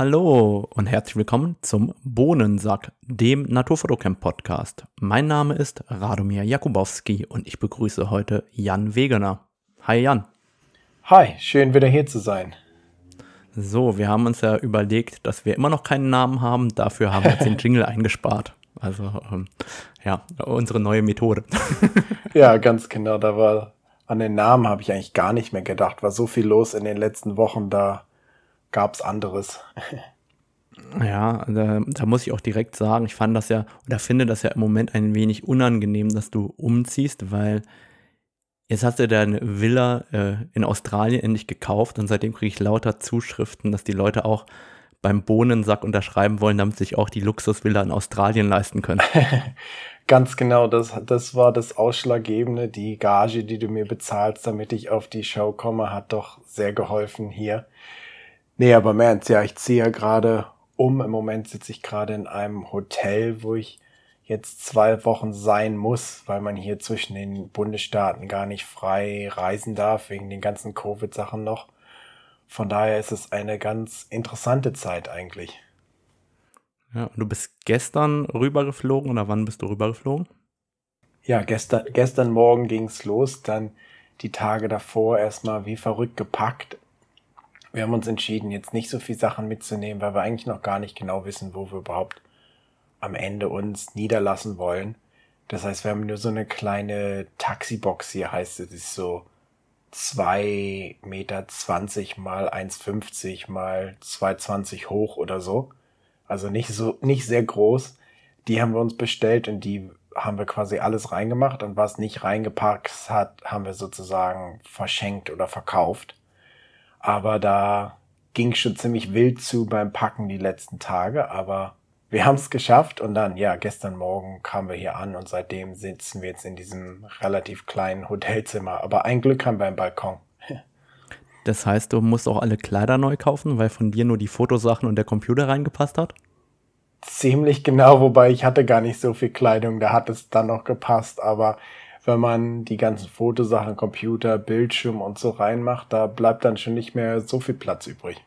Hallo und herzlich willkommen zum Bohnensack, dem Naturfotocamp Podcast. Mein Name ist Radomir Jakubowski und ich begrüße heute Jan Wegener. Hi Jan. Hi, schön wieder hier zu sein. So, wir haben uns ja überlegt, dass wir immer noch keinen Namen haben, dafür haben wir jetzt den Jingle eingespart. Also ähm, ja, unsere neue Methode. ja, ganz genau, da war an den Namen habe ich eigentlich gar nicht mehr gedacht, war so viel los in den letzten Wochen, da gab's anderes. Ja, da, da, muss ich auch direkt sagen, ich fand das ja oder finde das ja im Moment ein wenig unangenehm, dass du umziehst, weil jetzt hast du deine Villa äh, in Australien endlich gekauft und seitdem kriege ich lauter Zuschriften, dass die Leute auch beim Bohnensack unterschreiben wollen, damit sich auch die Luxusvilla in Australien leisten können. Ganz genau, das, das war das Ausschlaggebende. Die Gage, die du mir bezahlst, damit ich auf die Show komme, hat doch sehr geholfen hier. Nee, aber im Ernst, ja, ich ziehe ja gerade um. Im Moment sitze ich gerade in einem Hotel, wo ich jetzt zwei Wochen sein muss, weil man hier zwischen den Bundesstaaten gar nicht frei reisen darf, wegen den ganzen Covid-Sachen noch. Von daher ist es eine ganz interessante Zeit eigentlich. Ja, und du bist gestern rübergeflogen oder wann bist du rübergeflogen? Ja, gestern, gestern Morgen ging's los, dann die Tage davor erstmal wie verrückt gepackt, wir haben uns entschieden, jetzt nicht so viel Sachen mitzunehmen, weil wir eigentlich noch gar nicht genau wissen, wo wir überhaupt am Ende uns niederlassen wollen. Das heißt, wir haben nur so eine kleine Taxibox hier, heißt es, ist so zwei Meter zwanzig mal 1,50 mal 2,20 hoch oder so. Also nicht so, nicht sehr groß. Die haben wir uns bestellt und die haben wir quasi alles reingemacht und was nicht reingepackt hat, haben wir sozusagen verschenkt oder verkauft. Aber da ging schon ziemlich wild zu beim Packen die letzten Tage, aber wir haben es geschafft und dann, ja, gestern Morgen kamen wir hier an und seitdem sitzen wir jetzt in diesem relativ kleinen Hotelzimmer. Aber ein Glück haben wir im Balkon. Das heißt, du musst auch alle Kleider neu kaufen, weil von dir nur die Fotosachen und der Computer reingepasst hat? Ziemlich genau, wobei ich hatte gar nicht so viel Kleidung, da hat es dann noch gepasst, aber wenn man die ganzen Fotosachen, Computer, Bildschirm und so reinmacht, da bleibt dann schon nicht mehr so viel Platz übrig.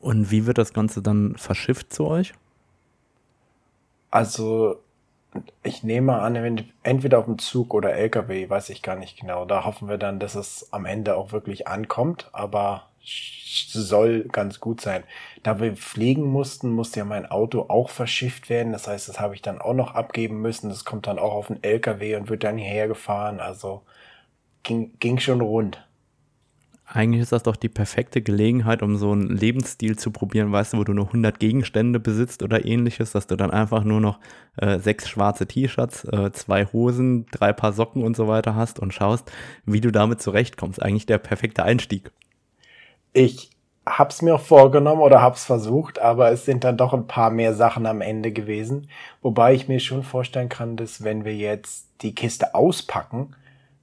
Und wie wird das Ganze dann verschifft zu euch? Also, ich nehme an, entweder auf dem Zug oder LKW, weiß ich gar nicht genau. Da hoffen wir dann, dass es am Ende auch wirklich ankommt, aber soll ganz gut sein. Da wir fliegen mussten, musste ja mein Auto auch verschifft werden. Das heißt, das habe ich dann auch noch abgeben müssen. Das kommt dann auch auf den LKW und wird dann hierher gefahren. Also ging, ging schon rund. Eigentlich ist das doch die perfekte Gelegenheit, um so einen Lebensstil zu probieren, weißt du, wo du nur 100 Gegenstände besitzt oder ähnliches, dass du dann einfach nur noch äh, sechs schwarze T-Shirts, äh, zwei Hosen, drei Paar Socken und so weiter hast und schaust, wie du damit zurechtkommst. Eigentlich der perfekte Einstieg. Ich hab's mir vorgenommen oder hab's versucht, aber es sind dann doch ein paar mehr Sachen am Ende gewesen. Wobei ich mir schon vorstellen kann, dass wenn wir jetzt die Kiste auspacken,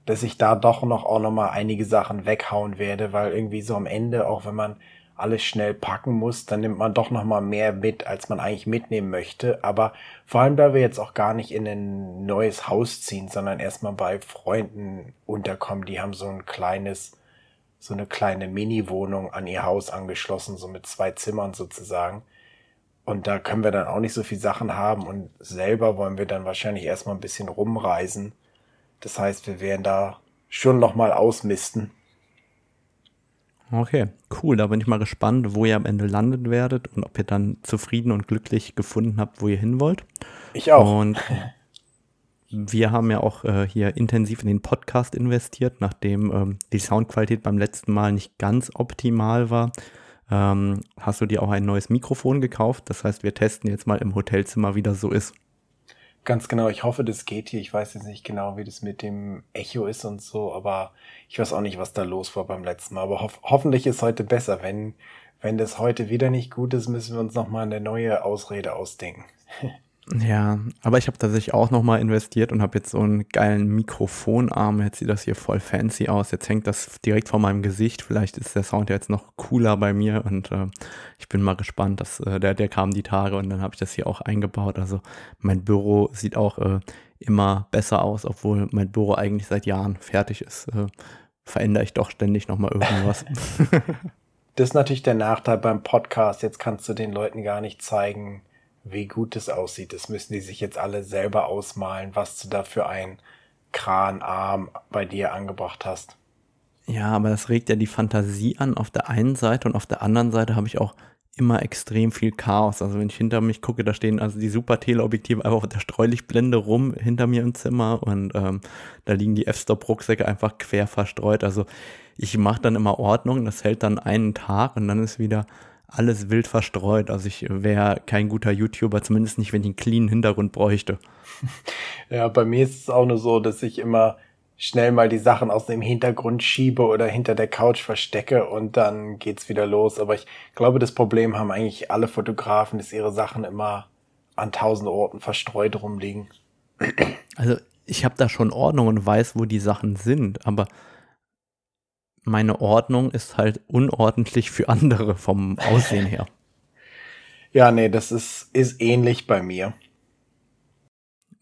dass ich da doch noch auch noch mal einige Sachen weghauen werde, weil irgendwie so am Ende, auch wenn man alles schnell packen muss, dann nimmt man doch noch mal mehr mit, als man eigentlich mitnehmen möchte. Aber vor allem, da wir jetzt auch gar nicht in ein neues Haus ziehen, sondern erstmal bei Freunden unterkommen, die haben so ein kleines so eine kleine Mini-Wohnung an ihr Haus angeschlossen, so mit zwei Zimmern sozusagen. Und da können wir dann auch nicht so viel Sachen haben und selber wollen wir dann wahrscheinlich erstmal ein bisschen rumreisen. Das heißt, wir werden da schon nochmal ausmisten. Okay, cool. Da bin ich mal gespannt, wo ihr am Ende landet werdet und ob ihr dann zufrieden und glücklich gefunden habt, wo ihr hin wollt. Ich auch. Und wir haben ja auch äh, hier intensiv in den Podcast investiert, nachdem ähm, die Soundqualität beim letzten Mal nicht ganz optimal war. Ähm, hast du dir auch ein neues Mikrofon gekauft? Das heißt, wir testen jetzt mal im Hotelzimmer, wie das so ist. Ganz genau, ich hoffe, das geht hier. Ich weiß jetzt nicht genau, wie das mit dem Echo ist und so, aber ich weiß auch nicht, was da los war beim letzten Mal. Aber ho hoffentlich ist heute besser. Wenn, wenn das heute wieder nicht gut ist, müssen wir uns nochmal eine neue Ausrede ausdenken. Ja, aber ich habe tatsächlich auch nochmal investiert und habe jetzt so einen geilen Mikrofonarm. Jetzt sieht das hier voll fancy aus. Jetzt hängt das direkt vor meinem Gesicht. Vielleicht ist der Sound jetzt noch cooler bei mir und äh, ich bin mal gespannt. Dass, äh, der, der kam die Tage und dann habe ich das hier auch eingebaut. Also mein Büro sieht auch äh, immer besser aus, obwohl mein Büro eigentlich seit Jahren fertig ist. Äh, verändere ich doch ständig nochmal irgendwas. Das ist natürlich der Nachteil beim Podcast. Jetzt kannst du den Leuten gar nicht zeigen, wie gut es aussieht. Das müssen die sich jetzt alle selber ausmalen, was du da für einen Kranarm bei dir angebracht hast. Ja, aber das regt ja die Fantasie an auf der einen Seite und auf der anderen Seite habe ich auch immer extrem viel Chaos. Also wenn ich hinter mich gucke, da stehen also die super Teleobjektive einfach auf der Streulichtblende rum hinter mir im Zimmer und ähm, da liegen die F-Stop-Rucksäcke einfach quer verstreut. Also ich mache dann immer Ordnung, das hält dann einen Tag und dann ist wieder alles wild verstreut. Also ich wäre kein guter YouTuber, zumindest nicht, wenn ich einen cleanen Hintergrund bräuchte. Ja, bei mir ist es auch nur so, dass ich immer schnell mal die Sachen aus dem Hintergrund schiebe oder hinter der Couch verstecke und dann geht's wieder los. Aber ich glaube, das Problem haben eigentlich alle Fotografen, dass ihre Sachen immer an tausend Orten verstreut rumliegen. Also ich habe da schon Ordnung und weiß, wo die Sachen sind, aber meine Ordnung ist halt unordentlich für andere vom Aussehen her. ja, nee, das ist, ist ähnlich bei mir.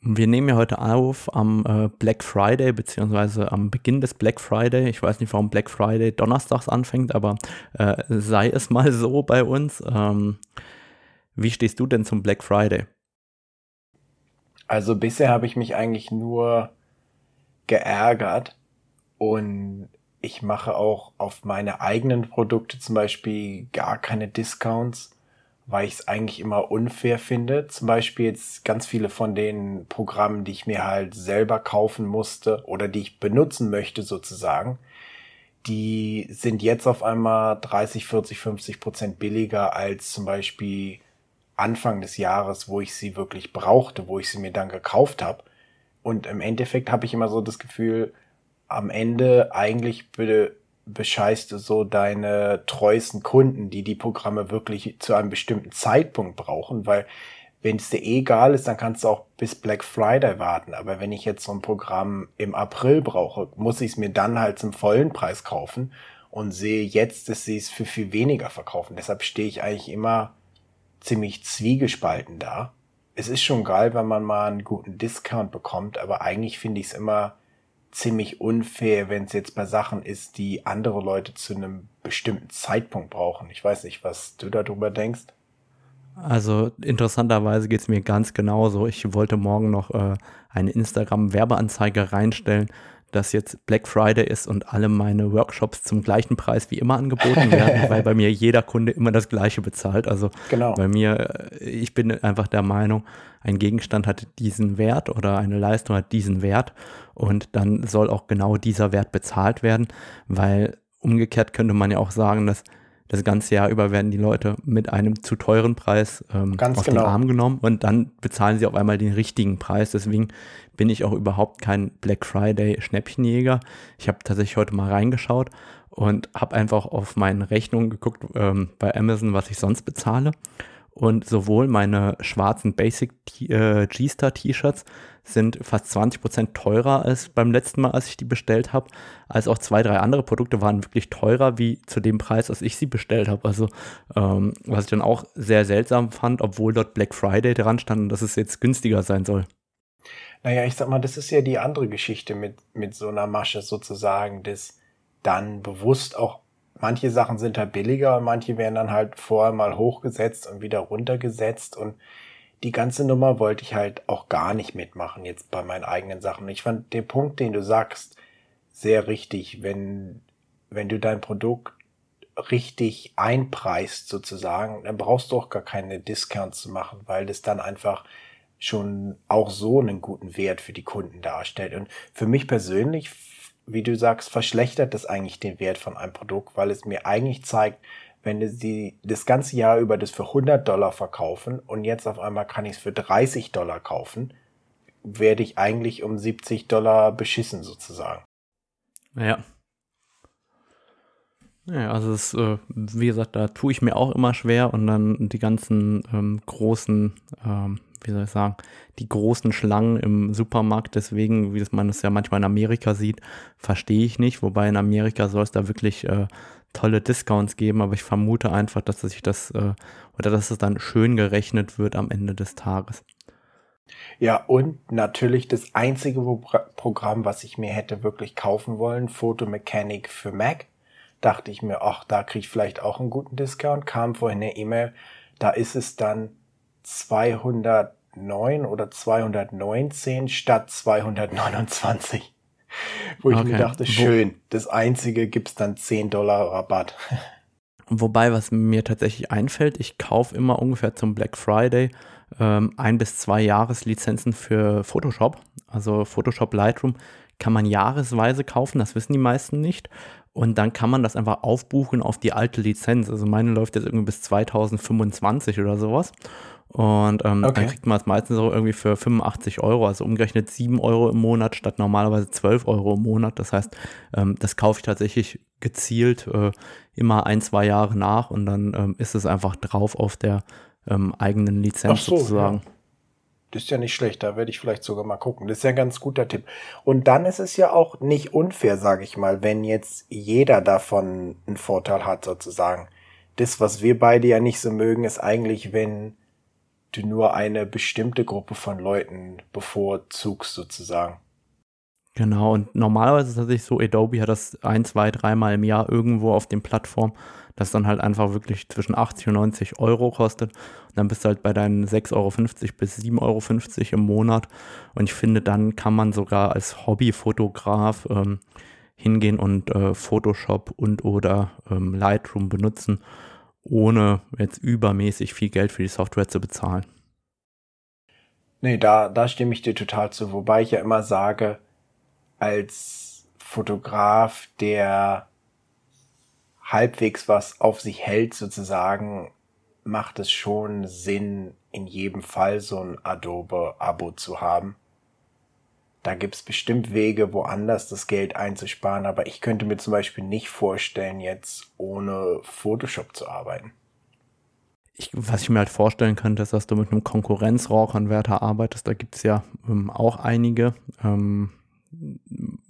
Wir nehmen ja heute auf am äh, Black Friday, beziehungsweise am Beginn des Black Friday. Ich weiß nicht, warum Black Friday donnerstags anfängt, aber äh, sei es mal so bei uns. Ähm, wie stehst du denn zum Black Friday? Also bisher habe ich mich eigentlich nur geärgert und ich mache auch auf meine eigenen Produkte zum Beispiel gar keine Discounts weil ich es eigentlich immer unfair finde. Zum Beispiel jetzt ganz viele von den Programmen, die ich mir halt selber kaufen musste oder die ich benutzen möchte sozusagen, die sind jetzt auf einmal 30, 40, 50 Prozent billiger als zum Beispiel Anfang des Jahres, wo ich sie wirklich brauchte, wo ich sie mir dann gekauft habe. Und im Endeffekt habe ich immer so das Gefühl, am Ende eigentlich bescheißt du so deine treuesten Kunden, die die Programme wirklich zu einem bestimmten Zeitpunkt brauchen, weil wenn es dir egal ist, dann kannst du auch bis Black Friday warten. Aber wenn ich jetzt so ein Programm im April brauche, muss ich es mir dann halt zum vollen Preis kaufen und sehe jetzt, dass sie es für viel weniger verkaufen. Deshalb stehe ich eigentlich immer ziemlich zwiegespalten da. Es ist schon geil, wenn man mal einen guten Discount bekommt, aber eigentlich finde ich es immer ziemlich unfair, wenn es jetzt bei Sachen ist, die andere Leute zu einem bestimmten Zeitpunkt brauchen. Ich weiß nicht, was du darüber denkst. Also interessanterweise geht es mir ganz genauso. Ich wollte morgen noch äh, eine Instagram-Werbeanzeige reinstellen, dass jetzt Black Friday ist und alle meine Workshops zum gleichen Preis wie immer angeboten werden, weil bei mir jeder Kunde immer das gleiche bezahlt. Also genau. bei mir, äh, ich bin einfach der Meinung, ein Gegenstand hat diesen Wert oder eine Leistung hat diesen Wert und dann soll auch genau dieser Wert bezahlt werden, weil umgekehrt könnte man ja auch sagen, dass das ganze Jahr über werden die Leute mit einem zu teuren Preis ähm, auf genau. den Arm genommen und dann bezahlen sie auf einmal den richtigen Preis. Deswegen bin ich auch überhaupt kein Black Friday Schnäppchenjäger. Ich habe tatsächlich heute mal reingeschaut und habe einfach auf meine Rechnung geguckt ähm, bei Amazon, was ich sonst bezahle. Und sowohl meine schwarzen Basic äh, G-Star T-Shirts sind fast 20% teurer als beim letzten Mal, als ich die bestellt habe, als auch zwei, drei andere Produkte waren wirklich teurer wie zu dem Preis, als ich sie bestellt habe. Also ähm, was ich dann auch sehr seltsam fand, obwohl dort Black Friday dran stand und dass es jetzt günstiger sein soll. Naja, ich sag mal, das ist ja die andere Geschichte mit, mit so einer Masche sozusagen, dass dann bewusst auch manche Sachen sind halt billiger und manche werden dann halt vorher mal hochgesetzt und wieder runtergesetzt und die ganze Nummer wollte ich halt auch gar nicht mitmachen jetzt bei meinen eigenen Sachen. Ich fand den Punkt, den du sagst, sehr richtig, wenn, wenn du dein Produkt richtig einpreist sozusagen, dann brauchst du auch gar keine Discounts zu machen, weil das dann einfach schon auch so einen guten Wert für die Kunden darstellt. Und für mich persönlich wie du sagst, verschlechtert das eigentlich den Wert von einem Produkt, weil es mir eigentlich zeigt, wenn sie das ganze Jahr über das für 100 Dollar verkaufen und jetzt auf einmal kann ich es für 30 Dollar kaufen, werde ich eigentlich um 70 Dollar beschissen sozusagen. Ja. Ja, also es, äh, wie gesagt, da tue ich mir auch immer schwer und dann die ganzen ähm, großen ähm, wie soll ich sagen, die großen Schlangen im Supermarkt. Deswegen, wie man es ja manchmal in Amerika sieht, verstehe ich nicht. Wobei in Amerika soll es da wirklich äh, tolle Discounts geben, aber ich vermute einfach, dass sich das äh, oder dass es dann schön gerechnet wird am Ende des Tages. Ja, und natürlich das einzige Programm, was ich mir hätte wirklich kaufen wollen, Photo Mechanic für Mac. dachte ich mir, ach, da kriege ich vielleicht auch einen guten Discount. Kam vorhin eine E-Mail, da ist es dann 209 oder 219 statt 229. Wo ich okay. mir dachte, schön, das einzige gibt's dann 10 Dollar Rabatt. Wobei, was mir tatsächlich einfällt, ich kaufe immer ungefähr zum Black Friday ähm, ein bis zwei Jahreslizenzen für Photoshop. Also Photoshop Lightroom kann man jahresweise kaufen, das wissen die meisten nicht. Und dann kann man das einfach aufbuchen auf die alte Lizenz. Also meine läuft jetzt irgendwie bis 2025 oder sowas. Und ähm, okay. dann kriegt man es meistens so irgendwie für 85 Euro, also umgerechnet 7 Euro im Monat statt normalerweise 12 Euro im Monat. Das heißt, ähm, das kaufe ich tatsächlich gezielt äh, immer ein, zwei Jahre nach und dann ähm, ist es einfach drauf auf der ähm, eigenen Lizenz so, sozusagen. Ja. Das ist ja nicht schlecht, da werde ich vielleicht sogar mal gucken. Das ist ja ein ganz guter Tipp. Und dann ist es ja auch nicht unfair, sage ich mal, wenn jetzt jeder davon einen Vorteil hat, sozusagen. Das, was wir beide ja nicht so mögen, ist eigentlich, wenn du nur eine bestimmte Gruppe von Leuten bevorzugst, sozusagen. Genau, und normalerweise ist es tatsächlich so, Adobe hat das ein, zwei, dreimal im Jahr irgendwo auf den Plattformen, das dann halt einfach wirklich zwischen 80 und 90 Euro kostet. Und dann bist du halt bei deinen 6,50 Euro bis 7,50 Euro im Monat. Und ich finde, dann kann man sogar als Hobbyfotograf ähm, hingehen und äh, Photoshop und oder ähm, Lightroom benutzen, ohne jetzt übermäßig viel Geld für die Software zu bezahlen. Nee, da, da stimme ich dir total zu. Wobei ich ja immer sage, als Fotograf, der halbwegs was auf sich hält, sozusagen, macht es schon Sinn, in jedem Fall so ein Adobe-Abo zu haben. Da gibt's bestimmt Wege, woanders das Geld einzusparen, aber ich könnte mir zum Beispiel nicht vorstellen, jetzt ohne Photoshop zu arbeiten. Ich, was ich mir halt vorstellen könnte, ist, dass du mit einem Konkurrenzrauchanwärter arbeitest. Da gibt's ja ähm, auch einige. Ähm,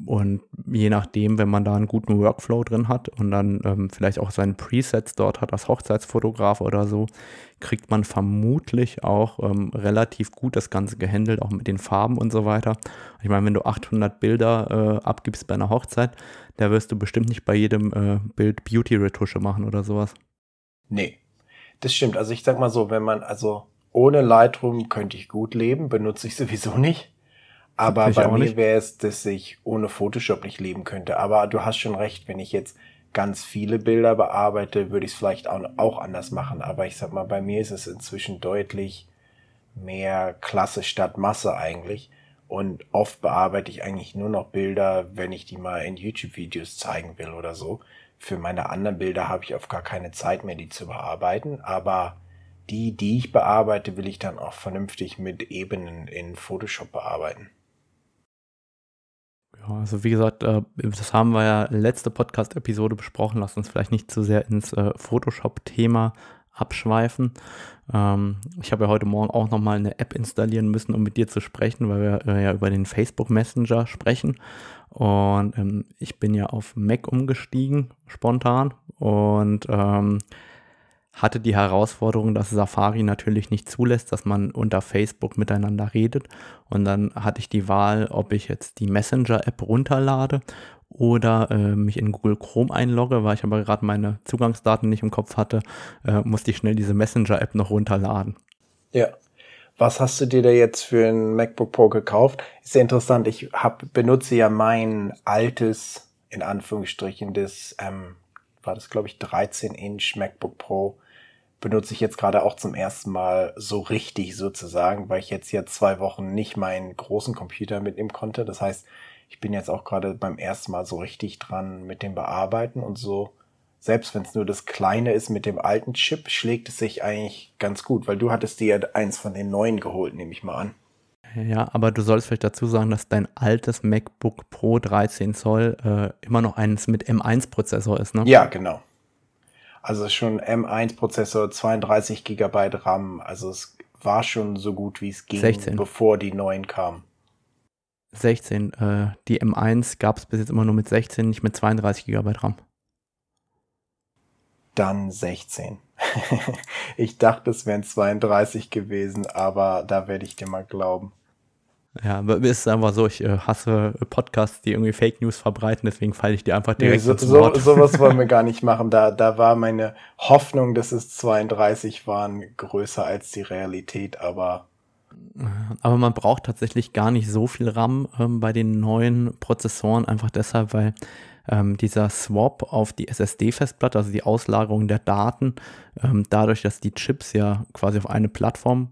und je nachdem, wenn man da einen guten Workflow drin hat und dann ähm, vielleicht auch seinen Presets dort hat als Hochzeitsfotograf oder so, kriegt man vermutlich auch ähm, relativ gut das Ganze gehandelt, auch mit den Farben und so weiter. Ich meine, wenn du 800 Bilder äh, abgibst bei einer Hochzeit, da wirst du bestimmt nicht bei jedem äh, Bild Beauty-Retusche machen oder sowas. Nee, das stimmt. Also ich sag mal so, wenn man, also ohne Lightroom könnte ich gut leben, benutze ich sowieso nicht. Aber bei mir wäre es, dass ich ohne Photoshop nicht leben könnte. Aber du hast schon recht, wenn ich jetzt ganz viele Bilder bearbeite, würde ich es vielleicht auch, anders machen. Aber ich sag mal, bei mir ist es inzwischen deutlich mehr Klasse statt Masse eigentlich. Und oft bearbeite ich eigentlich nur noch Bilder, wenn ich die mal in YouTube-Videos zeigen will oder so. Für meine anderen Bilder habe ich auf gar keine Zeit mehr, die zu bearbeiten. Aber die, die ich bearbeite, will ich dann auch vernünftig mit Ebenen in Photoshop bearbeiten. Ja, also wie gesagt, äh, das haben wir ja letzte Podcast-Episode besprochen. Lass uns vielleicht nicht zu sehr ins äh, Photoshop-Thema abschweifen. Ähm, ich habe ja heute Morgen auch nochmal eine App installieren müssen, um mit dir zu sprechen, weil wir äh, ja über den Facebook Messenger sprechen. Und ähm, ich bin ja auf Mac umgestiegen, spontan. Und ähm, hatte die Herausforderung, dass Safari natürlich nicht zulässt, dass man unter Facebook miteinander redet. Und dann hatte ich die Wahl, ob ich jetzt die Messenger-App runterlade oder äh, mich in Google Chrome einlogge, weil ich aber gerade meine Zugangsdaten nicht im Kopf hatte, äh, musste ich schnell diese Messenger-App noch runterladen. Ja. Was hast du dir da jetzt für ein MacBook Pro gekauft? Ist ja interessant. Ich hab, benutze ja mein altes, in Anführungsstrichen, das, ähm, war das glaube ich 13 Inch MacBook Pro benutze ich jetzt gerade auch zum ersten Mal so richtig sozusagen, weil ich jetzt ja zwei Wochen nicht meinen großen Computer mitnehmen konnte. Das heißt, ich bin jetzt auch gerade beim ersten Mal so richtig dran mit dem Bearbeiten und so. Selbst wenn es nur das Kleine ist mit dem alten Chip, schlägt es sich eigentlich ganz gut, weil du hattest dir ja eins von den neuen geholt, nehme ich mal an. Ja, aber du sollst vielleicht dazu sagen, dass dein altes MacBook Pro 13 Zoll äh, immer noch eins mit M1-Prozessor ist, ne? Ja, genau. Also schon M1-Prozessor, 32 GB RAM. Also es war schon so gut wie es ging, 16. bevor die neuen kamen. 16. Äh, die M1 gab es bis jetzt immer nur mit 16, nicht mit 32 GB RAM. Dann 16. ich dachte, es wären 32 gewesen, aber da werde ich dir mal glauben. Ja, es ist einfach so, ich äh, hasse Podcasts, die irgendwie Fake News verbreiten, deswegen falle ich dir einfach direkt nee, so, so, Sowas wollen wir gar nicht machen. Da, da war meine Hoffnung, dass es 32 waren, größer als die Realität, aber. Aber man braucht tatsächlich gar nicht so viel RAM ähm, bei den neuen Prozessoren, einfach deshalb, weil ähm, dieser Swap auf die SSD-Festplatte, also die Auslagerung der Daten, ähm, dadurch, dass die Chips ja quasi auf eine Plattform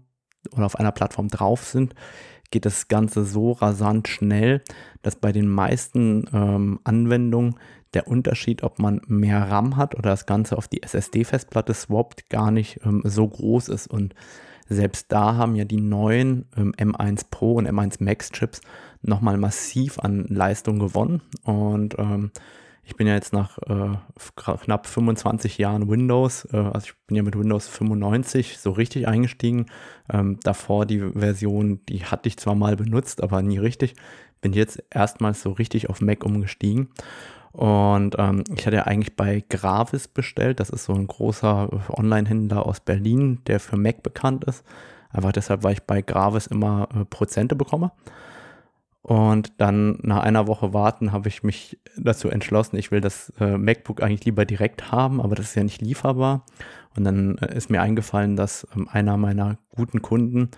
oder auf einer Plattform drauf sind, geht das Ganze so rasant schnell, dass bei den meisten ähm, Anwendungen der Unterschied, ob man mehr RAM hat oder das Ganze auf die SSD-Festplatte swappt, gar nicht ähm, so groß ist. Und selbst da haben ja die neuen ähm, M1 Pro und M1 Max Chips nochmal massiv an Leistung gewonnen. Und ähm, ich bin ja jetzt nach äh, knapp 25 Jahren Windows, äh, also ich bin ja mit Windows 95 so richtig eingestiegen. Ähm, davor die Version, die hatte ich zwar mal benutzt, aber nie richtig. Bin jetzt erstmals so richtig auf Mac umgestiegen. Und ähm, ich hatte ja eigentlich bei Gravis bestellt. Das ist so ein großer Online-Händler aus Berlin, der für Mac bekannt ist. Einfach deshalb, weil ich bei Gravis immer äh, Prozente bekomme. Und dann nach einer Woche warten habe ich mich dazu entschlossen, ich will das äh, MacBook eigentlich lieber direkt haben, aber das ist ja nicht lieferbar. Und dann äh, ist mir eingefallen, dass ähm, einer meiner guten Kunden,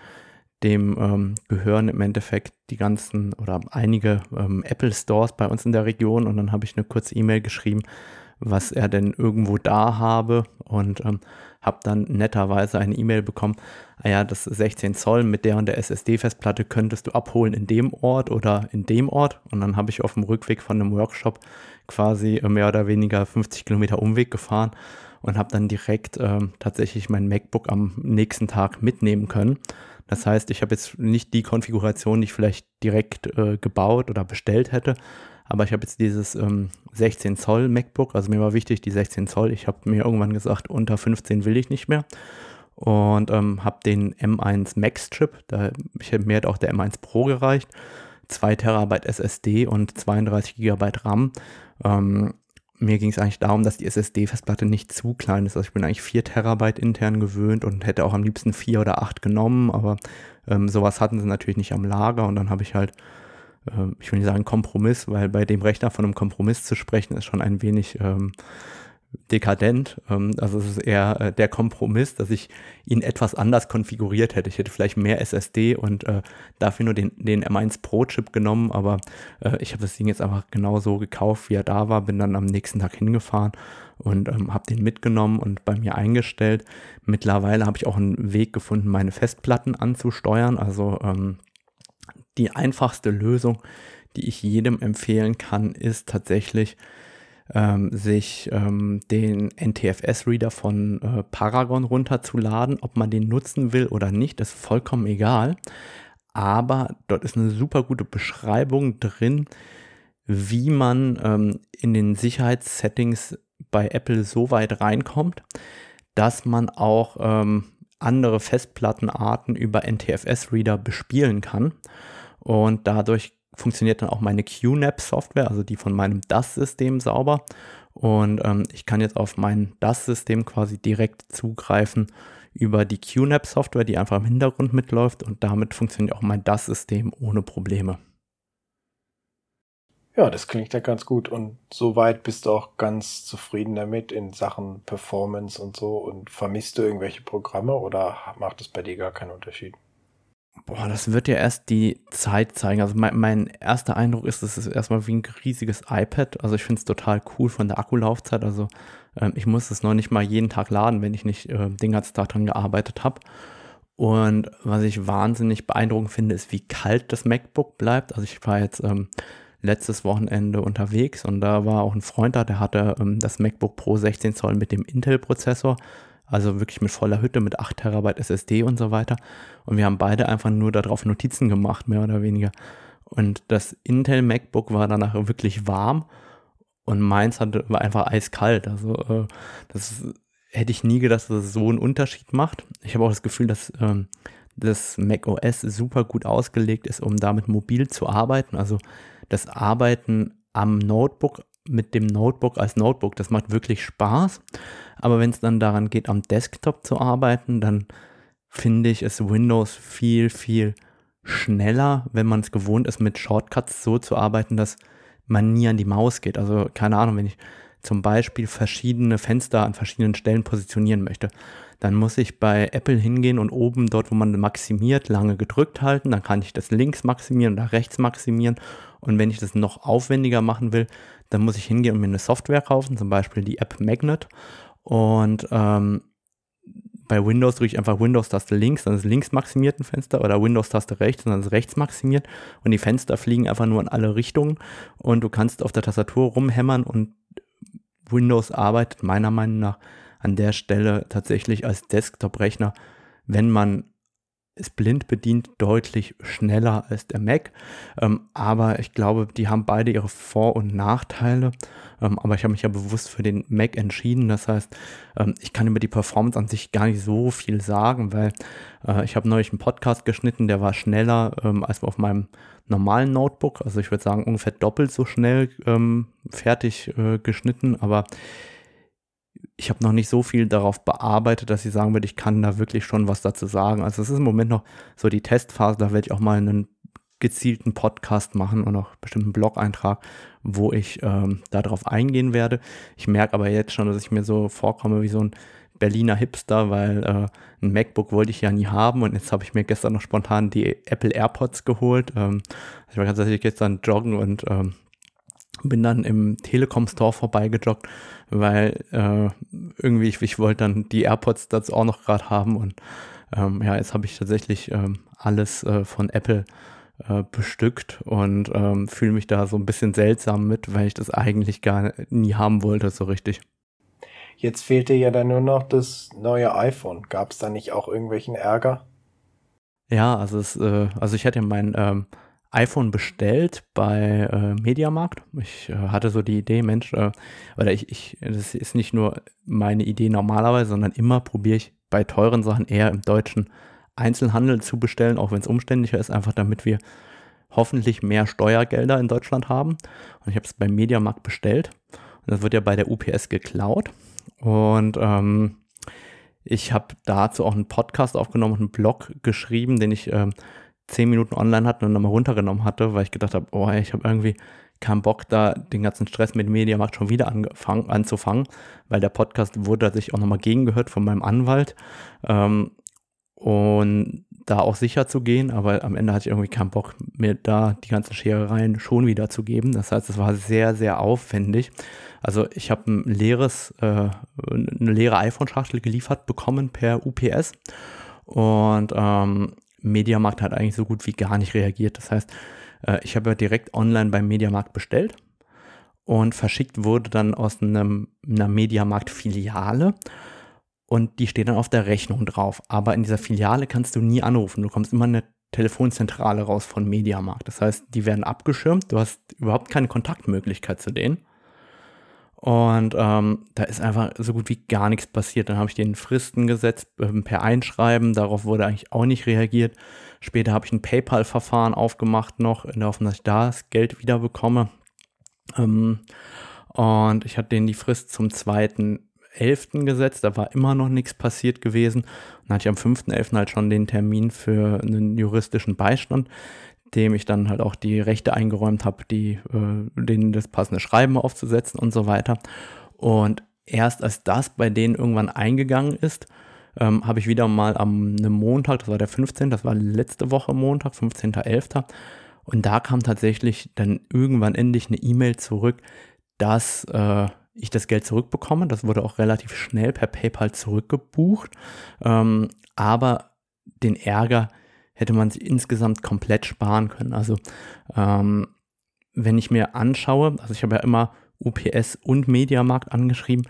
dem ähm, gehören im Endeffekt die ganzen oder einige ähm, Apple Stores bei uns in der Region. Und dann habe ich eine kurze E-Mail geschrieben, was er denn irgendwo da habe und ähm, habe dann netterweise eine E-Mail bekommen, ah ja, das 16 Zoll mit der und der SSD-Festplatte könntest du abholen in dem Ort oder in dem Ort. Und dann habe ich auf dem Rückweg von einem Workshop quasi mehr oder weniger 50 Kilometer Umweg gefahren und habe dann direkt ähm, tatsächlich mein MacBook am nächsten Tag mitnehmen können. Das heißt, ich habe jetzt nicht die Konfiguration, die ich vielleicht direkt äh, gebaut oder bestellt hätte, aber ich habe jetzt dieses ähm, 16 Zoll MacBook, also mir war wichtig die 16 Zoll. Ich habe mir irgendwann gesagt, unter 15 will ich nicht mehr. Und ähm, habe den M1 Max Chip, da ich, mir hat auch der M1 Pro gereicht. 2 Terabyte SSD und 32 Gigabyte RAM. Ähm, mir ging es eigentlich darum, dass die SSD-Festplatte nicht zu klein ist. Also ich bin eigentlich 4 Terabyte intern gewöhnt und hätte auch am liebsten 4 oder 8 genommen, aber ähm, sowas hatten sie natürlich nicht am Lager und dann habe ich halt äh, ich will nicht sagen Kompromiss, weil bei dem Rechner von einem Kompromiss zu sprechen ist schon ein wenig ähm, dekadent. Ähm, also es ist eher äh, der Kompromiss, dass ich ihn etwas anders konfiguriert hätte. Ich hätte vielleicht mehr SSD und äh, dafür nur den, den M1 Pro Chip genommen, aber äh, ich habe das Ding jetzt einfach genauso gekauft, wie er da war, bin dann am nächsten Tag hingefahren und ähm, habe den mitgenommen und bei mir eingestellt. Mittlerweile habe ich auch einen Weg gefunden, meine Festplatten anzusteuern. Also ähm, die einfachste Lösung, die ich jedem empfehlen kann, ist tatsächlich ähm, sich ähm, den NTFS-Reader von äh, Paragon runterzuladen. Ob man den nutzen will oder nicht, ist vollkommen egal. Aber dort ist eine super gute Beschreibung drin, wie man ähm, in den Sicherheitssettings bei Apple so weit reinkommt, dass man auch ähm, andere Festplattenarten über NTFS-Reader bespielen kann. Und dadurch funktioniert dann auch meine QNAP-Software, also die von meinem DAS-System sauber. Und ähm, ich kann jetzt auf mein DAS-System quasi direkt zugreifen über die QNAP-Software, die einfach im Hintergrund mitläuft. Und damit funktioniert auch mein DAS-System ohne Probleme. Ja, das klingt ja ganz gut. Und soweit bist du auch ganz zufrieden damit in Sachen Performance und so. Und vermisst du irgendwelche Programme oder macht es bei dir gar keinen Unterschied? Boah, das wird ja erst die Zeit zeigen. Also mein, mein erster Eindruck ist, es ist erstmal wie ein riesiges iPad. Also ich finde es total cool von der Akkulaufzeit. Also ähm, ich muss es noch nicht mal jeden Tag laden, wenn ich nicht äh, den ganzen Tag dran gearbeitet habe. Und was ich wahnsinnig beeindruckend finde, ist, wie kalt das MacBook bleibt. Also ich war jetzt ähm, letztes Wochenende unterwegs und da war auch ein Freund da, der hatte ähm, das MacBook Pro 16 Zoll mit dem Intel-Prozessor also wirklich mit voller Hütte, mit 8 Terabyte SSD und so weiter. Und wir haben beide einfach nur darauf Notizen gemacht, mehr oder weniger. Und das Intel MacBook war danach wirklich warm und meins hatte, war einfach eiskalt. Also äh, das hätte ich nie gedacht, dass es so einen Unterschied macht. Ich habe auch das Gefühl, dass ähm, das Mac OS super gut ausgelegt ist, um damit mobil zu arbeiten. Also das Arbeiten am Notebook mit dem Notebook als Notebook, das macht wirklich Spaß. Aber wenn es dann daran geht, am Desktop zu arbeiten, dann finde ich es Windows viel, viel schneller, wenn man es gewohnt ist, mit Shortcuts so zu arbeiten, dass man nie an die Maus geht. Also keine Ahnung, wenn ich zum Beispiel verschiedene Fenster an verschiedenen Stellen positionieren möchte, dann muss ich bei Apple hingehen und oben dort, wo man maximiert, lange gedrückt halten. Dann kann ich das links maximieren oder rechts maximieren. Und wenn ich das noch aufwendiger machen will, dann muss ich hingehen und mir eine Software kaufen, zum Beispiel die App Magnet. Und ähm, bei Windows drücke ich einfach Windows-Taste links, dann ist links maximiert ein Fenster oder Windows-Taste rechts dann ist rechts maximiert und die Fenster fliegen einfach nur in alle Richtungen und du kannst auf der Tastatur rumhämmern und Windows arbeitet meiner Meinung nach an der Stelle tatsächlich als Desktop-Rechner, wenn man es blind bedient, deutlich schneller als der Mac. Ähm, aber ich glaube, die haben beide ihre Vor- und Nachteile. Ähm, aber ich habe mich ja bewusst für den Mac entschieden. Das heißt, ähm, ich kann über die Performance an sich gar nicht so viel sagen, weil äh, ich habe neulich einen Podcast geschnitten, der war schneller ähm, als auf meinem normalen Notebook. Also ich würde sagen, ungefähr doppelt so schnell ähm, fertig äh, geschnitten. Aber ich habe noch nicht so viel darauf bearbeitet, dass ich sagen würde, ich kann da wirklich schon was dazu sagen. Also es ist im Moment noch so die Testphase, da werde ich auch mal einen gezielten Podcast machen und auch bestimmt einen Blog-Eintrag, wo ich ähm, darauf eingehen werde. Ich merke aber jetzt schon, dass ich mir so vorkomme wie so ein Berliner Hipster, weil äh, ein MacBook wollte ich ja nie haben und jetzt habe ich mir gestern noch spontan die Apple AirPods geholt. Ähm, ich war tatsächlich gestern joggen und ähm, bin dann im Telekom Store vorbeigejoggt, weil äh, irgendwie ich, ich wollte dann die AirPods dazu auch noch gerade haben und ähm, ja, jetzt habe ich tatsächlich ähm, alles äh, von Apple äh, bestückt und ähm, fühle mich da so ein bisschen seltsam mit, weil ich das eigentlich gar nie haben wollte so richtig. Jetzt fehlt dir ja dann nur noch das neue iPhone. Gab es da nicht auch irgendwelchen Ärger? Ja, also es, äh, also ich hatte mein ähm, iPhone bestellt bei äh, Mediamarkt. Ich äh, hatte so die Idee, Mensch, äh, oder ich, ich, das ist nicht nur meine Idee normalerweise, sondern immer probiere ich bei teuren Sachen eher im deutschen Einzelhandel zu bestellen, auch wenn es umständlicher ist, einfach damit wir hoffentlich mehr Steuergelder in Deutschland haben. Und ich habe es beim Mediamarkt bestellt. Und das wird ja bei der UPS geklaut. Und ähm, ich habe dazu auch einen Podcast aufgenommen und einen Blog geschrieben, den ich ähm, zehn Minuten online hatte und nochmal runtergenommen hatte, weil ich gedacht habe, oh, ich habe irgendwie keinen Bock, da den ganzen Stress mit Mediamarkt schon wieder angefangen, anzufangen, weil der Podcast wurde sich auch nochmal gegengehört von meinem Anwalt. Ähm, und da auch sicher zu gehen, aber am Ende hatte ich irgendwie keinen Bock, mir da die ganzen Scherereien schon wieder zu geben. Das heißt, es war sehr, sehr aufwendig. Also ich habe ein leeres, äh, eine leere iPhone-Schachtel geliefert bekommen per UPS und ähm, Mediamarkt hat eigentlich so gut wie gar nicht reagiert. Das heißt, äh, ich habe ja direkt online beim Mediamarkt bestellt und verschickt wurde dann aus einem, einer Mediamarkt-Filiale und die steht dann auf der Rechnung drauf. Aber in dieser Filiale kannst du nie anrufen. Du kommst immer eine Telefonzentrale raus von Mediamarkt. Das heißt, die werden abgeschirmt. Du hast überhaupt keine Kontaktmöglichkeit zu denen. Und ähm, da ist einfach so gut wie gar nichts passiert. Dann habe ich den Fristen gesetzt ähm, per Einschreiben. Darauf wurde eigentlich auch nicht reagiert. Später habe ich ein PayPal-Verfahren aufgemacht noch, in der Hoffnung, dass ich da das Geld wieder bekomme. Ähm, und ich hatte denen die Frist zum 2.11. gesetzt. Da war immer noch nichts passiert gewesen. Dann hatte ich am 5.11. halt schon den Termin für einen juristischen Beistand dem ich dann halt auch die Rechte eingeräumt habe, die, äh, denen das passende Schreiben aufzusetzen und so weiter. Und erst als das bei denen irgendwann eingegangen ist, ähm, habe ich wieder mal am einem Montag, das war der 15., das war letzte Woche Montag, 15.11. Und da kam tatsächlich dann irgendwann endlich eine E-Mail zurück, dass äh, ich das Geld zurückbekomme. Das wurde auch relativ schnell per PayPal zurückgebucht. Ähm, aber den Ärger, hätte man sich insgesamt komplett sparen können. Also ähm, wenn ich mir anschaue, also ich habe ja immer UPS und Mediamarkt angeschrieben,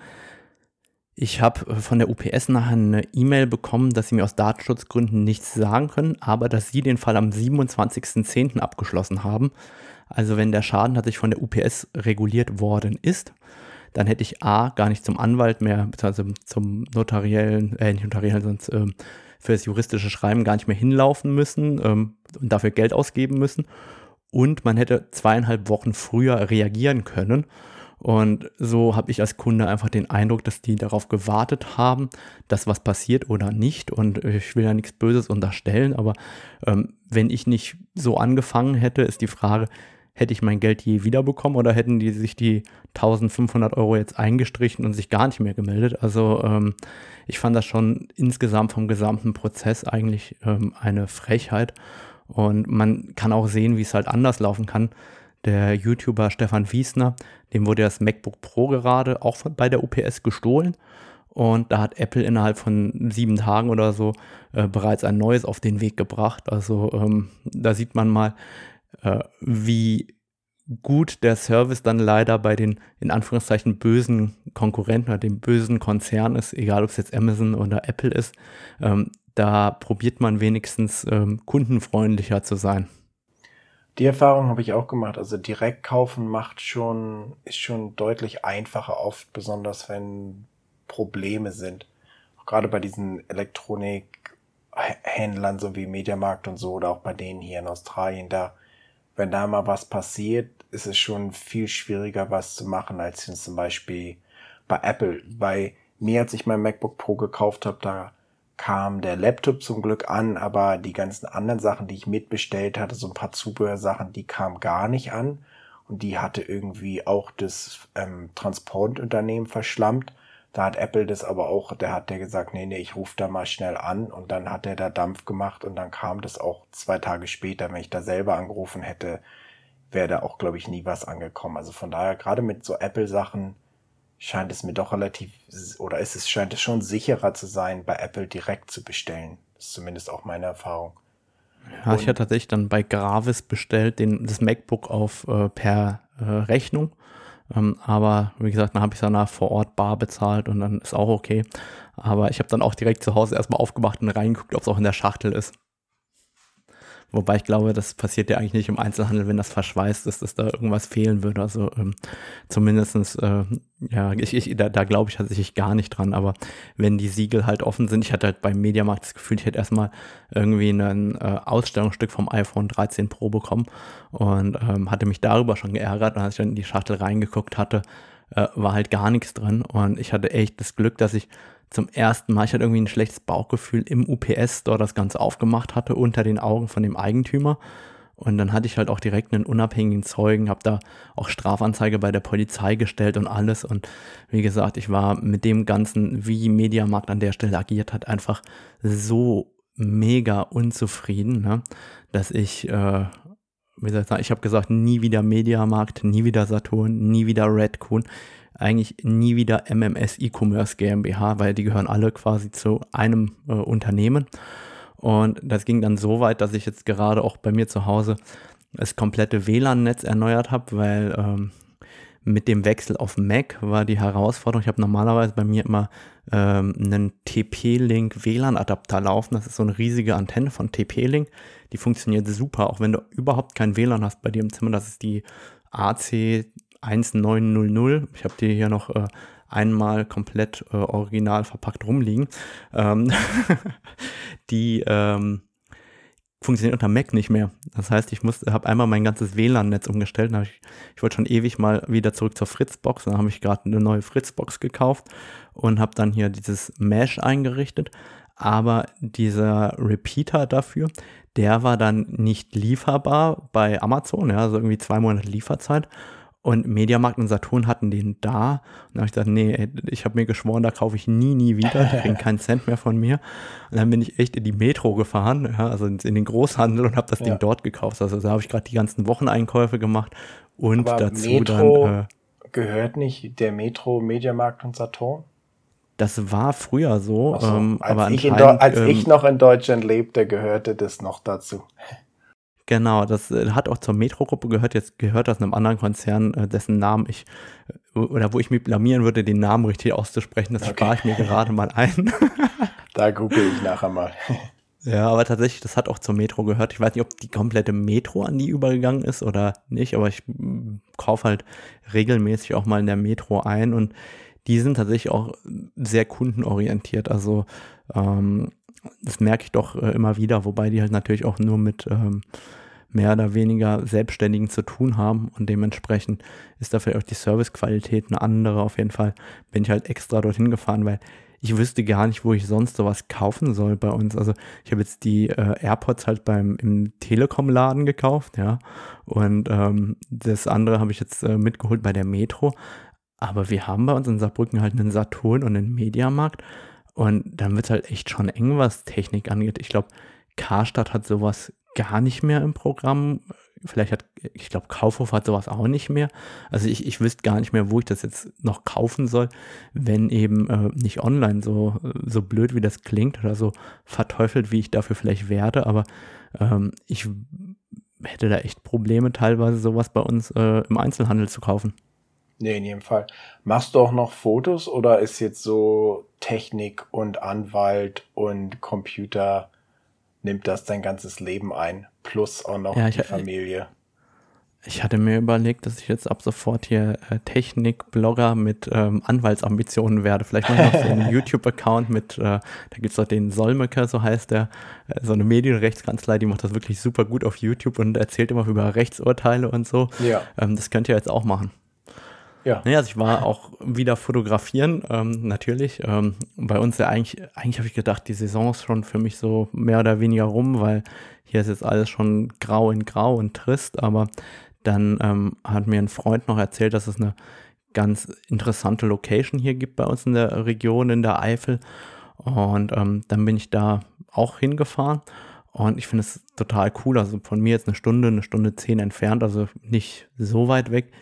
ich habe äh, von der UPS nachher eine E-Mail bekommen, dass sie mir aus Datenschutzgründen nichts sagen können, aber dass sie den Fall am 27.10. abgeschlossen haben. Also wenn der Schaden tatsächlich von der UPS reguliert worden ist, dann hätte ich A gar nicht zum Anwalt mehr, beziehungsweise zum notariellen, äh, nicht notariellen, sonst äh, für das juristische Schreiben gar nicht mehr hinlaufen müssen ähm, und dafür Geld ausgeben müssen. Und man hätte zweieinhalb Wochen früher reagieren können. Und so habe ich als Kunde einfach den Eindruck, dass die darauf gewartet haben, dass was passiert oder nicht. Und ich will ja nichts Böses unterstellen, aber ähm, wenn ich nicht so angefangen hätte, ist die Frage, hätte ich mein Geld je wiederbekommen oder hätten die sich die 1500 Euro jetzt eingestrichen und sich gar nicht mehr gemeldet? Also ähm, ich fand das schon insgesamt vom gesamten Prozess eigentlich ähm, eine Frechheit. Und man kann auch sehen, wie es halt anders laufen kann der YouTuber Stefan Wiesner, dem wurde das MacBook Pro gerade auch von, bei der UPS gestohlen. Und da hat Apple innerhalb von sieben Tagen oder so äh, bereits ein neues auf den Weg gebracht. Also ähm, da sieht man mal, äh, wie gut der Service dann leider bei den in Anführungszeichen bösen Konkurrenten oder dem bösen Konzern ist, egal ob es jetzt Amazon oder Apple ist. Ähm, da probiert man wenigstens ähm, kundenfreundlicher zu sein. Die Erfahrung habe ich auch gemacht. Also direkt kaufen macht schon, ist schon deutlich einfacher oft, besonders wenn Probleme sind. Auch gerade bei diesen Elektronikhändlern, so wie Mediamarkt und so, oder auch bei denen hier in Australien, da, wenn da mal was passiert, ist es schon viel schwieriger, was zu machen, als zum Beispiel bei Apple. Bei mir, als ich mein MacBook Pro gekauft habe, da kam der Laptop zum Glück an, aber die ganzen anderen Sachen, die ich mitbestellt hatte, so ein paar Zubehörsachen, die kamen gar nicht an. Und die hatte irgendwie auch das ähm, Transportunternehmen verschlammt. Da hat Apple das aber auch, der hat der gesagt, nee, nee, ich rufe da mal schnell an und dann hat er da Dampf gemacht und dann kam das auch zwei Tage später. Wenn ich da selber angerufen hätte, wäre da auch, glaube ich, nie was angekommen. Also von daher, gerade mit so Apple-Sachen, scheint es mir doch relativ, oder ist es, scheint es schon sicherer zu sein, bei Apple direkt zu bestellen. Das ist zumindest auch meine Erfahrung. Ja, ich hatte tatsächlich dann bei Gravis bestellt, den, das MacBook auf äh, per äh, Rechnung. Ähm, aber wie gesagt, dann habe ich danach vor Ort bar bezahlt und dann ist auch okay. Aber ich habe dann auch direkt zu Hause erstmal aufgemacht und reingeguckt, ob es auch in der Schachtel ist. Wobei ich glaube, das passiert ja eigentlich nicht im Einzelhandel, wenn das verschweißt ist, dass da irgendwas fehlen würde. Also ähm, zumindestens, äh, ja, ich, ich, da, da glaube ich tatsächlich gar nicht dran. Aber wenn die Siegel halt offen sind, ich hatte halt beim Mediamarkt das Gefühl, ich hätte erstmal irgendwie ein äh, Ausstellungsstück vom iPhone 13 Pro bekommen und ähm, hatte mich darüber schon geärgert. Und als ich dann in die Schachtel reingeguckt hatte, äh, war halt gar nichts drin. Und ich hatte echt das Glück, dass ich zum ersten Mal, ich hatte irgendwie ein schlechtes Bauchgefühl im UPS-Store das Ganze aufgemacht hatte, unter den Augen von dem Eigentümer. Und dann hatte ich halt auch direkt einen unabhängigen Zeugen, habe da auch Strafanzeige bei der Polizei gestellt und alles. Und wie gesagt, ich war mit dem Ganzen, wie Mediamarkt an der Stelle agiert hat, einfach so mega unzufrieden, ne? dass ich, äh, wie soll ich sagen, ich habe gesagt, nie wieder Mediamarkt, nie wieder Saturn, nie wieder Redcoon eigentlich nie wieder MMS E-Commerce GmbH, weil die gehören alle quasi zu einem äh, Unternehmen. Und das ging dann so weit, dass ich jetzt gerade auch bei mir zu Hause das komplette WLAN-Netz erneuert habe, weil ähm, mit dem Wechsel auf Mac war die Herausforderung, ich habe normalerweise bei mir immer ähm, einen TP-Link WLAN-Adapter laufen. Das ist so eine riesige Antenne von TP-Link. Die funktioniert super, auch wenn du überhaupt kein WLAN hast bei dir im Zimmer. Das ist die AC 1900. Ich habe die hier noch äh, einmal komplett äh, original verpackt rumliegen. Ähm die ähm, funktioniert unter Mac nicht mehr. Das heißt, ich habe einmal mein ganzes WLAN-Netz umgestellt. Ich, ich wollte schon ewig mal wieder zurück zur Fritzbox. Dann habe ich gerade eine neue Fritzbox gekauft und habe dann hier dieses Mesh eingerichtet. Aber dieser Repeater dafür, der war dann nicht lieferbar bei Amazon. Ja, also irgendwie zwei Monate Lieferzeit. Und Mediamarkt und Saturn hatten den da. Und da habe ich gesagt, nee, ich habe mir geschworen, da kaufe ich nie, nie wieder. Die kriegen keinen Cent mehr von mir. Und dann bin ich echt in die Metro gefahren, ja, also in den Großhandel und habe das ja. Ding dort gekauft. Also da habe ich gerade die ganzen Wocheneinkäufe gemacht. Und Aber dazu Metro dann. Äh, gehört nicht der Metro, Mediamarkt und Saturn? Das war früher so. so ähm, als aber ich als ähm, ich noch in Deutschland lebte, gehörte das noch dazu. Genau, das äh, hat auch zur Metro-Gruppe gehört. Jetzt gehört das einem anderen Konzern, äh, dessen Namen ich, äh, oder wo ich mich blamieren würde, den Namen richtig auszusprechen. Das okay. spare ich mir gerade mal ein. da google ich nachher mal. Ja, aber tatsächlich, das hat auch zur Metro gehört. Ich weiß nicht, ob die komplette Metro an die übergegangen ist oder nicht, aber ich mm, kaufe halt regelmäßig auch mal in der Metro ein und die sind tatsächlich auch sehr kundenorientiert. Also ähm, das merke ich doch äh, immer wieder, wobei die halt natürlich auch nur mit ähm, mehr oder weniger Selbstständigen zu tun haben und dementsprechend ist dafür auch die Servicequalität eine andere. Auf jeden Fall bin ich halt extra dorthin gefahren, weil ich wüsste gar nicht, wo ich sonst sowas kaufen soll bei uns. Also ich habe jetzt die äh, AirPods halt beim im Telekom-Laden gekauft, ja. Und ähm, das andere habe ich jetzt äh, mitgeholt bei der Metro. Aber wir haben bei uns in Saarbrücken halt einen Saturn und einen Mediamarkt. Und dann wird es halt echt schon eng, was Technik angeht. Ich glaube, Karstadt hat sowas gar nicht mehr im Programm. Vielleicht hat, ich glaube, Kaufhof hat sowas auch nicht mehr. Also ich, ich wüsste gar nicht mehr, wo ich das jetzt noch kaufen soll, wenn eben äh, nicht online, so, so blöd wie das klingt oder so verteufelt, wie ich dafür vielleicht werde. Aber ähm, ich hätte da echt Probleme, teilweise sowas bei uns äh, im Einzelhandel zu kaufen. Nee, in jedem Fall. Machst du auch noch Fotos oder ist jetzt so Technik und Anwalt und Computer nimmt das dein ganzes Leben ein, plus auch noch ja, die Familie. Ich hatte mir überlegt, dass ich jetzt ab sofort hier äh, Technik-Blogger mit ähm, Anwaltsambitionen werde. Vielleicht mache ich noch so einen YouTube-Account mit, äh, da gibt es doch den Solmecke, so heißt der, äh, so eine Medienrechtskanzlei, die macht das wirklich super gut auf YouTube und erzählt immer über Rechtsurteile und so. Ja. Ähm, das könnt ihr jetzt auch machen. Ja. Naja, also ich war auch wieder fotografieren, ähm, natürlich. Ähm, bei uns ja eigentlich, eigentlich habe ich gedacht, die Saison ist schon für mich so mehr oder weniger rum, weil hier ist jetzt alles schon grau in grau und trist, aber dann ähm, hat mir ein Freund noch erzählt, dass es eine ganz interessante Location hier gibt bei uns in der Region, in der Eifel. Und ähm, dann bin ich da auch hingefahren und ich finde es total cool. Also von mir jetzt eine Stunde, eine Stunde zehn entfernt, also nicht so weit weg,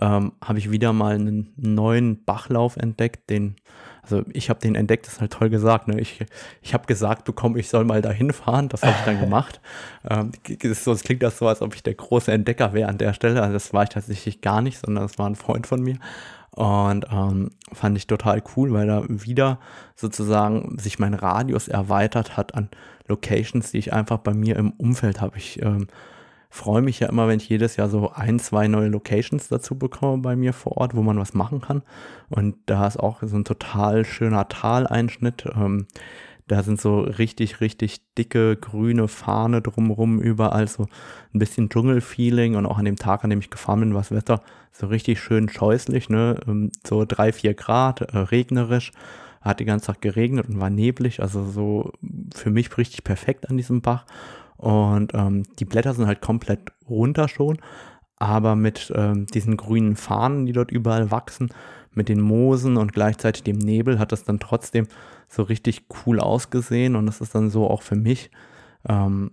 ähm, habe ich wieder mal einen neuen Bachlauf entdeckt. Den, also ich habe den entdeckt, das ist halt toll gesagt. Ne? Ich, ich habe gesagt bekommen, ich soll mal dahin fahren. Das habe ich dann gemacht. Ähm, so, das klingt das so, als ob ich der große Entdecker wäre an der Stelle. Also das war ich tatsächlich gar nicht, sondern das war ein Freund von mir. Und ähm, fand ich total cool, weil da wieder sozusagen sich mein Radius erweitert hat an Locations, die ich einfach bei mir im Umfeld habe. Ich ähm, freue mich ja immer, wenn ich jedes Jahr so ein, zwei neue Locations dazu bekomme bei mir vor Ort, wo man was machen kann. Und da ist auch so ein total schöner Taleinschnitt. Ähm, da sind so richtig, richtig dicke grüne Fahne drumherum, überall so ein bisschen Dschungelfeeling und auch an dem Tag, an dem ich gefahren bin, war das Wetter so richtig schön scheußlich, ne? Ähm, so drei, vier Grad, äh, regnerisch, hat die ganze Zeit geregnet und war neblig, also so für mich richtig perfekt an diesem Bach. Und ähm, die Blätter sind halt komplett runter schon, aber mit ähm, diesen grünen Fahnen, die dort überall wachsen, mit den Moosen und gleichzeitig dem Nebel hat das dann trotzdem so richtig cool ausgesehen und das ist dann so auch für mich. Ähm,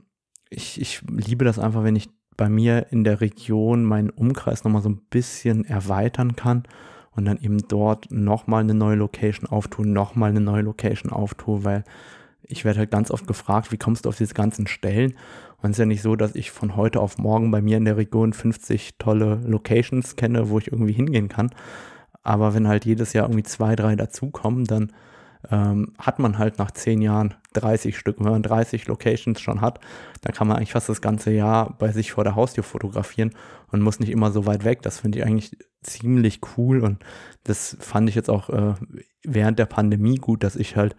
ich, ich liebe das einfach, wenn ich bei mir in der Region meinen Umkreis nochmal so ein bisschen erweitern kann und dann eben dort nochmal eine neue Location auftun, nochmal eine neue Location auftun, weil ich werde halt ganz oft gefragt, wie kommst du auf diese ganzen Stellen? Und es ist ja nicht so, dass ich von heute auf morgen bei mir in der Region 50 tolle Locations kenne, wo ich irgendwie hingehen kann, aber wenn halt jedes Jahr irgendwie zwei, drei dazukommen, dann ähm, hat man halt nach zehn Jahren 30 Stück. wenn man 30 Locations schon hat, dann kann man eigentlich fast das ganze Jahr bei sich vor der Haustür fotografieren und muss nicht immer so weit weg. Das finde ich eigentlich ziemlich cool und das fand ich jetzt auch äh, während der Pandemie gut, dass ich halt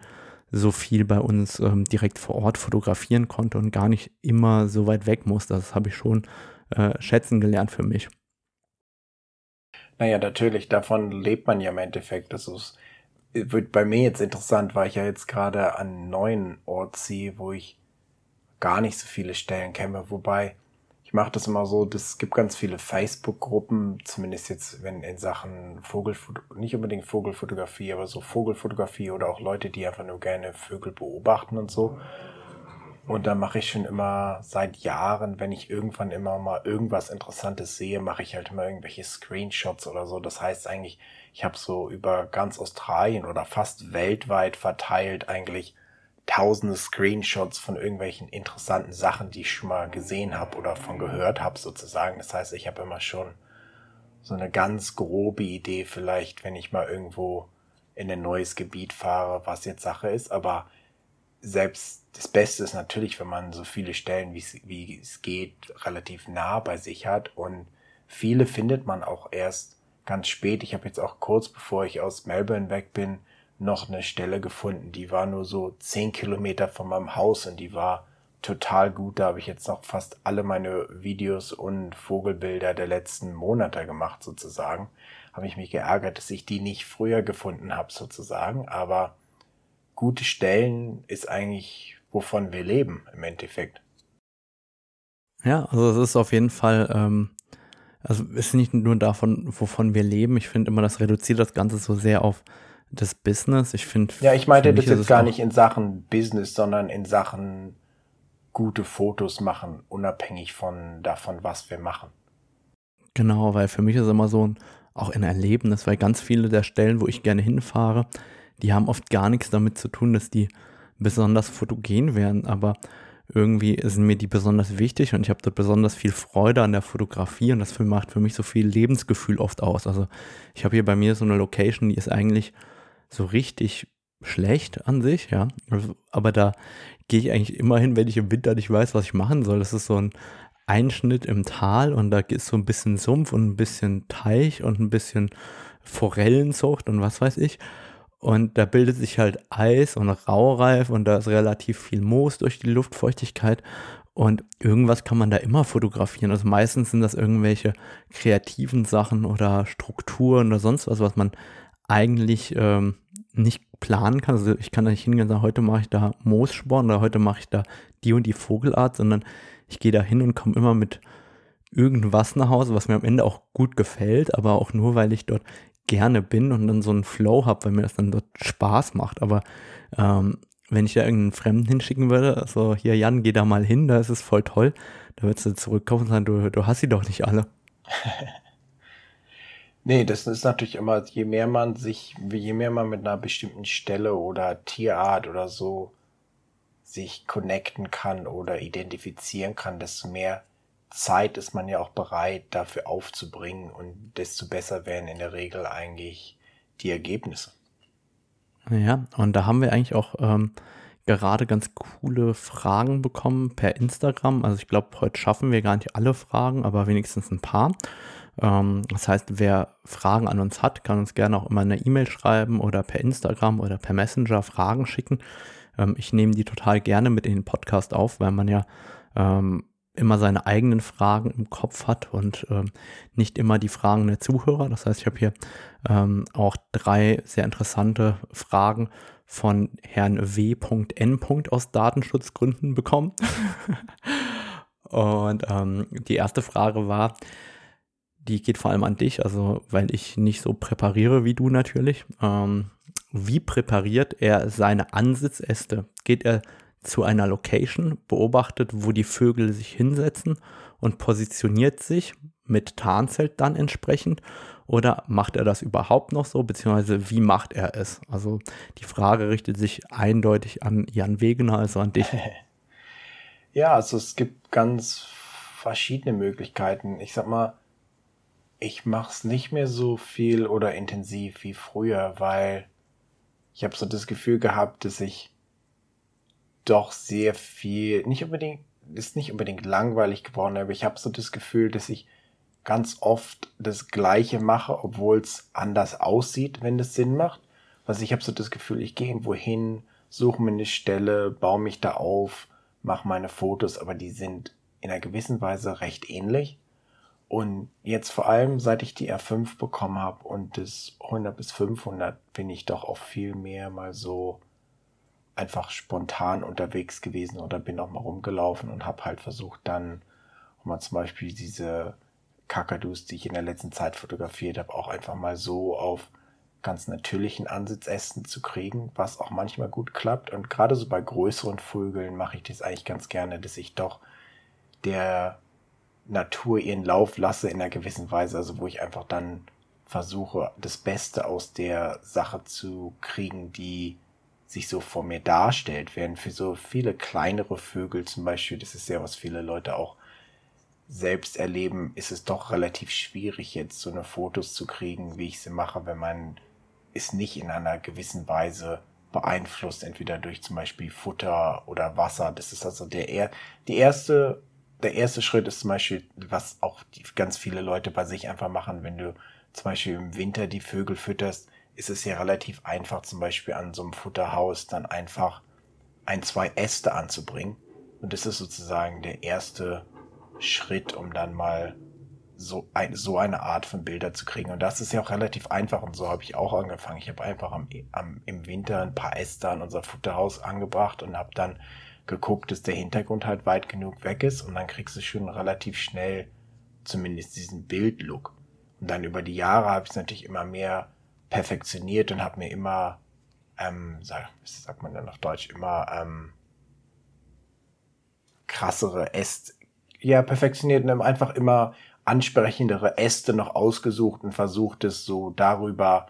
so viel bei uns ähm, direkt vor Ort fotografieren konnte und gar nicht immer so weit weg muss. Das habe ich schon äh, schätzen gelernt für mich. Naja, natürlich, davon lebt man ja im Endeffekt. Das ist, wird bei mir jetzt interessant, weil ich ja jetzt gerade an einen neuen Ort ziehe, wo ich gar nicht so viele Stellen kenne. Wobei, ich mache das immer so, es gibt ganz viele Facebook-Gruppen, zumindest jetzt, wenn in Sachen Vogelfotografie, nicht unbedingt Vogelfotografie, aber so Vogelfotografie oder auch Leute, die einfach nur gerne Vögel beobachten und so. Und da mache ich schon immer seit Jahren, wenn ich irgendwann immer mal irgendwas Interessantes sehe, mache ich halt immer irgendwelche Screenshots oder so. Das heißt eigentlich, ich habe so über ganz Australien oder fast weltweit verteilt eigentlich tausende Screenshots von irgendwelchen interessanten Sachen, die ich schon mal gesehen habe oder von gehört habe sozusagen. Das heißt, ich habe immer schon so eine ganz grobe Idee vielleicht, wenn ich mal irgendwo in ein neues Gebiet fahre, was jetzt Sache ist. Aber selbst das Beste ist natürlich, wenn man so viele Stellen, wie es, geht, relativ nah bei sich hat. Und viele findet man auch erst ganz spät. Ich habe jetzt auch kurz bevor ich aus Melbourne weg bin, noch eine Stelle gefunden, die war nur so zehn Kilometer von meinem Haus und die war total gut. Da habe ich jetzt noch fast alle meine Videos und Vogelbilder der letzten Monate gemacht, sozusagen. Habe ich mich geärgert, dass ich die nicht früher gefunden habe, sozusagen. Aber gute Stellen ist eigentlich, wovon wir leben, im Endeffekt. Ja, also es ist auf jeden Fall, ähm, also es ist nicht nur davon, wovon wir leben. Ich finde immer, das reduziert das Ganze so sehr auf das Business. Ich finde. Ja, ich meinte das jetzt gar nicht in Sachen Business, sondern in Sachen gute Fotos machen, unabhängig von davon, was wir machen. Genau, weil für mich ist immer so ein, auch ein Erlebnis, weil ganz viele der Stellen, wo ich gerne hinfahre, die haben oft gar nichts damit zu tun, dass die besonders fotogen wären, aber irgendwie sind mir die besonders wichtig und ich habe da besonders viel Freude an der Fotografie und das macht für mich so viel Lebensgefühl oft aus. Also ich habe hier bei mir so eine Location, die ist eigentlich so richtig schlecht an sich, ja. Aber da gehe ich eigentlich immer hin, wenn ich im Winter nicht weiß, was ich machen soll. Das ist so ein Einschnitt im Tal und da ist so ein bisschen Sumpf und ein bisschen Teich und ein bisschen Forellenzucht und was weiß ich. Und da bildet sich halt Eis und Raureif und da ist relativ viel Moos durch die Luftfeuchtigkeit. Und irgendwas kann man da immer fotografieren. Also meistens sind das irgendwelche kreativen Sachen oder Strukturen oder sonst was, was man eigentlich ähm, nicht planen kann. Also ich kann da nicht hingehen und sagen, heute mache ich da Moossporn oder heute mache ich da die und die Vogelart, sondern ich gehe da hin und komme immer mit irgendwas nach Hause, was mir am Ende auch gut gefällt, aber auch nur, weil ich dort gerne bin und dann so einen Flow habe, weil mir das dann dort Spaß macht. Aber ähm, wenn ich da irgendeinen Fremden hinschicken würde, also hier Jan, geh da mal hin, da ist es voll toll, da würdest du zurückkommen und sagen, du, du hast sie doch nicht alle. Nee, das ist natürlich immer, je mehr man sich, je mehr man mit einer bestimmten Stelle oder Tierart oder so sich connecten kann oder identifizieren kann, desto mehr Zeit ist man ja auch bereit, dafür aufzubringen und desto besser werden in der Regel eigentlich die Ergebnisse. Ja, und da haben wir eigentlich auch ähm, gerade ganz coole Fragen bekommen per Instagram. Also ich glaube, heute schaffen wir gar nicht alle Fragen, aber wenigstens ein paar. Ähm, das heißt, wer Fragen an uns hat, kann uns gerne auch immer eine E-Mail schreiben oder per Instagram oder per Messenger Fragen schicken. Ähm, ich nehme die total gerne mit in den Podcast auf, weil man ja ähm, immer seine eigenen Fragen im Kopf hat und nicht immer die Fragen der Zuhörer. Das heißt, ich habe hier auch drei sehr interessante Fragen von Herrn W.N. aus Datenschutzgründen bekommen. und die erste Frage war, die geht vor allem an dich, also weil ich nicht so präpariere wie du natürlich. Ähm, wie präpariert er seine Ansitzäste? Geht er zu einer Location, beobachtet, wo die Vögel sich hinsetzen und positioniert sich mit Tarnzelt dann entsprechend? Oder macht er das überhaupt noch so, beziehungsweise wie macht er es? Also die Frage richtet sich eindeutig an Jan Wegener, also an dich. Ja, also es gibt ganz verschiedene Möglichkeiten. Ich sag mal, ich mache es nicht mehr so viel oder intensiv wie früher, weil ich habe so das Gefühl gehabt, dass ich doch sehr viel, nicht unbedingt, ist nicht unbedingt langweilig geworden, aber ich habe so das Gefühl, dass ich ganz oft das Gleiche mache, obwohl es anders aussieht, wenn es Sinn macht. Also ich habe so das Gefühl, ich gehe irgendwo hin, suche mir eine Stelle, baue mich da auf, mache meine Fotos, aber die sind in einer gewissen Weise recht ähnlich. Und jetzt vor allem, seit ich die R5 bekommen habe und das 100 bis 500, bin ich doch auch viel mehr mal so einfach spontan unterwegs gewesen oder bin auch mal rumgelaufen und habe halt versucht dann, mal zum Beispiel diese Kakadus, die ich in der letzten Zeit fotografiert habe, auch einfach mal so auf ganz natürlichen Ansitzästen zu kriegen, was auch manchmal gut klappt. Und gerade so bei größeren Vögeln mache ich das eigentlich ganz gerne, dass ich doch der Natur ihren Lauf lasse in einer gewissen Weise, also wo ich einfach dann versuche, das Beste aus der Sache zu kriegen, die sich so vor mir darstellt, während für so viele kleinere Vögel zum Beispiel, das ist ja, was viele Leute auch selbst erleben, ist es doch relativ schwierig, jetzt so eine Fotos zu kriegen, wie ich sie mache, wenn man es nicht in einer gewissen Weise beeinflusst, entweder durch zum Beispiel Futter oder Wasser. Das ist also der, die erste der erste Schritt ist zum Beispiel, was auch die, ganz viele Leute bei sich einfach machen, wenn du zum Beispiel im Winter die Vögel fütterst, ist es ja relativ einfach, zum Beispiel an so einem Futterhaus dann einfach ein, zwei Äste anzubringen Und das ist sozusagen der erste Schritt, um dann mal so, ein, so eine Art von Bilder zu kriegen. Und das ist ja auch relativ einfach und so habe ich auch angefangen. Ich habe einfach am, am, im Winter ein paar Äste an unser Futterhaus angebracht und habe dann geguckt, dass der Hintergrund halt weit genug weg ist und dann kriegst du schon relativ schnell zumindest diesen Bildlook. Und dann über die Jahre habe ich es natürlich immer mehr perfektioniert und habe mir immer, ähm, sag, was sagt man denn auf Deutsch, immer ähm, krassere Äste, ja, perfektioniert und einfach immer ansprechendere Äste noch ausgesucht und versucht es so darüber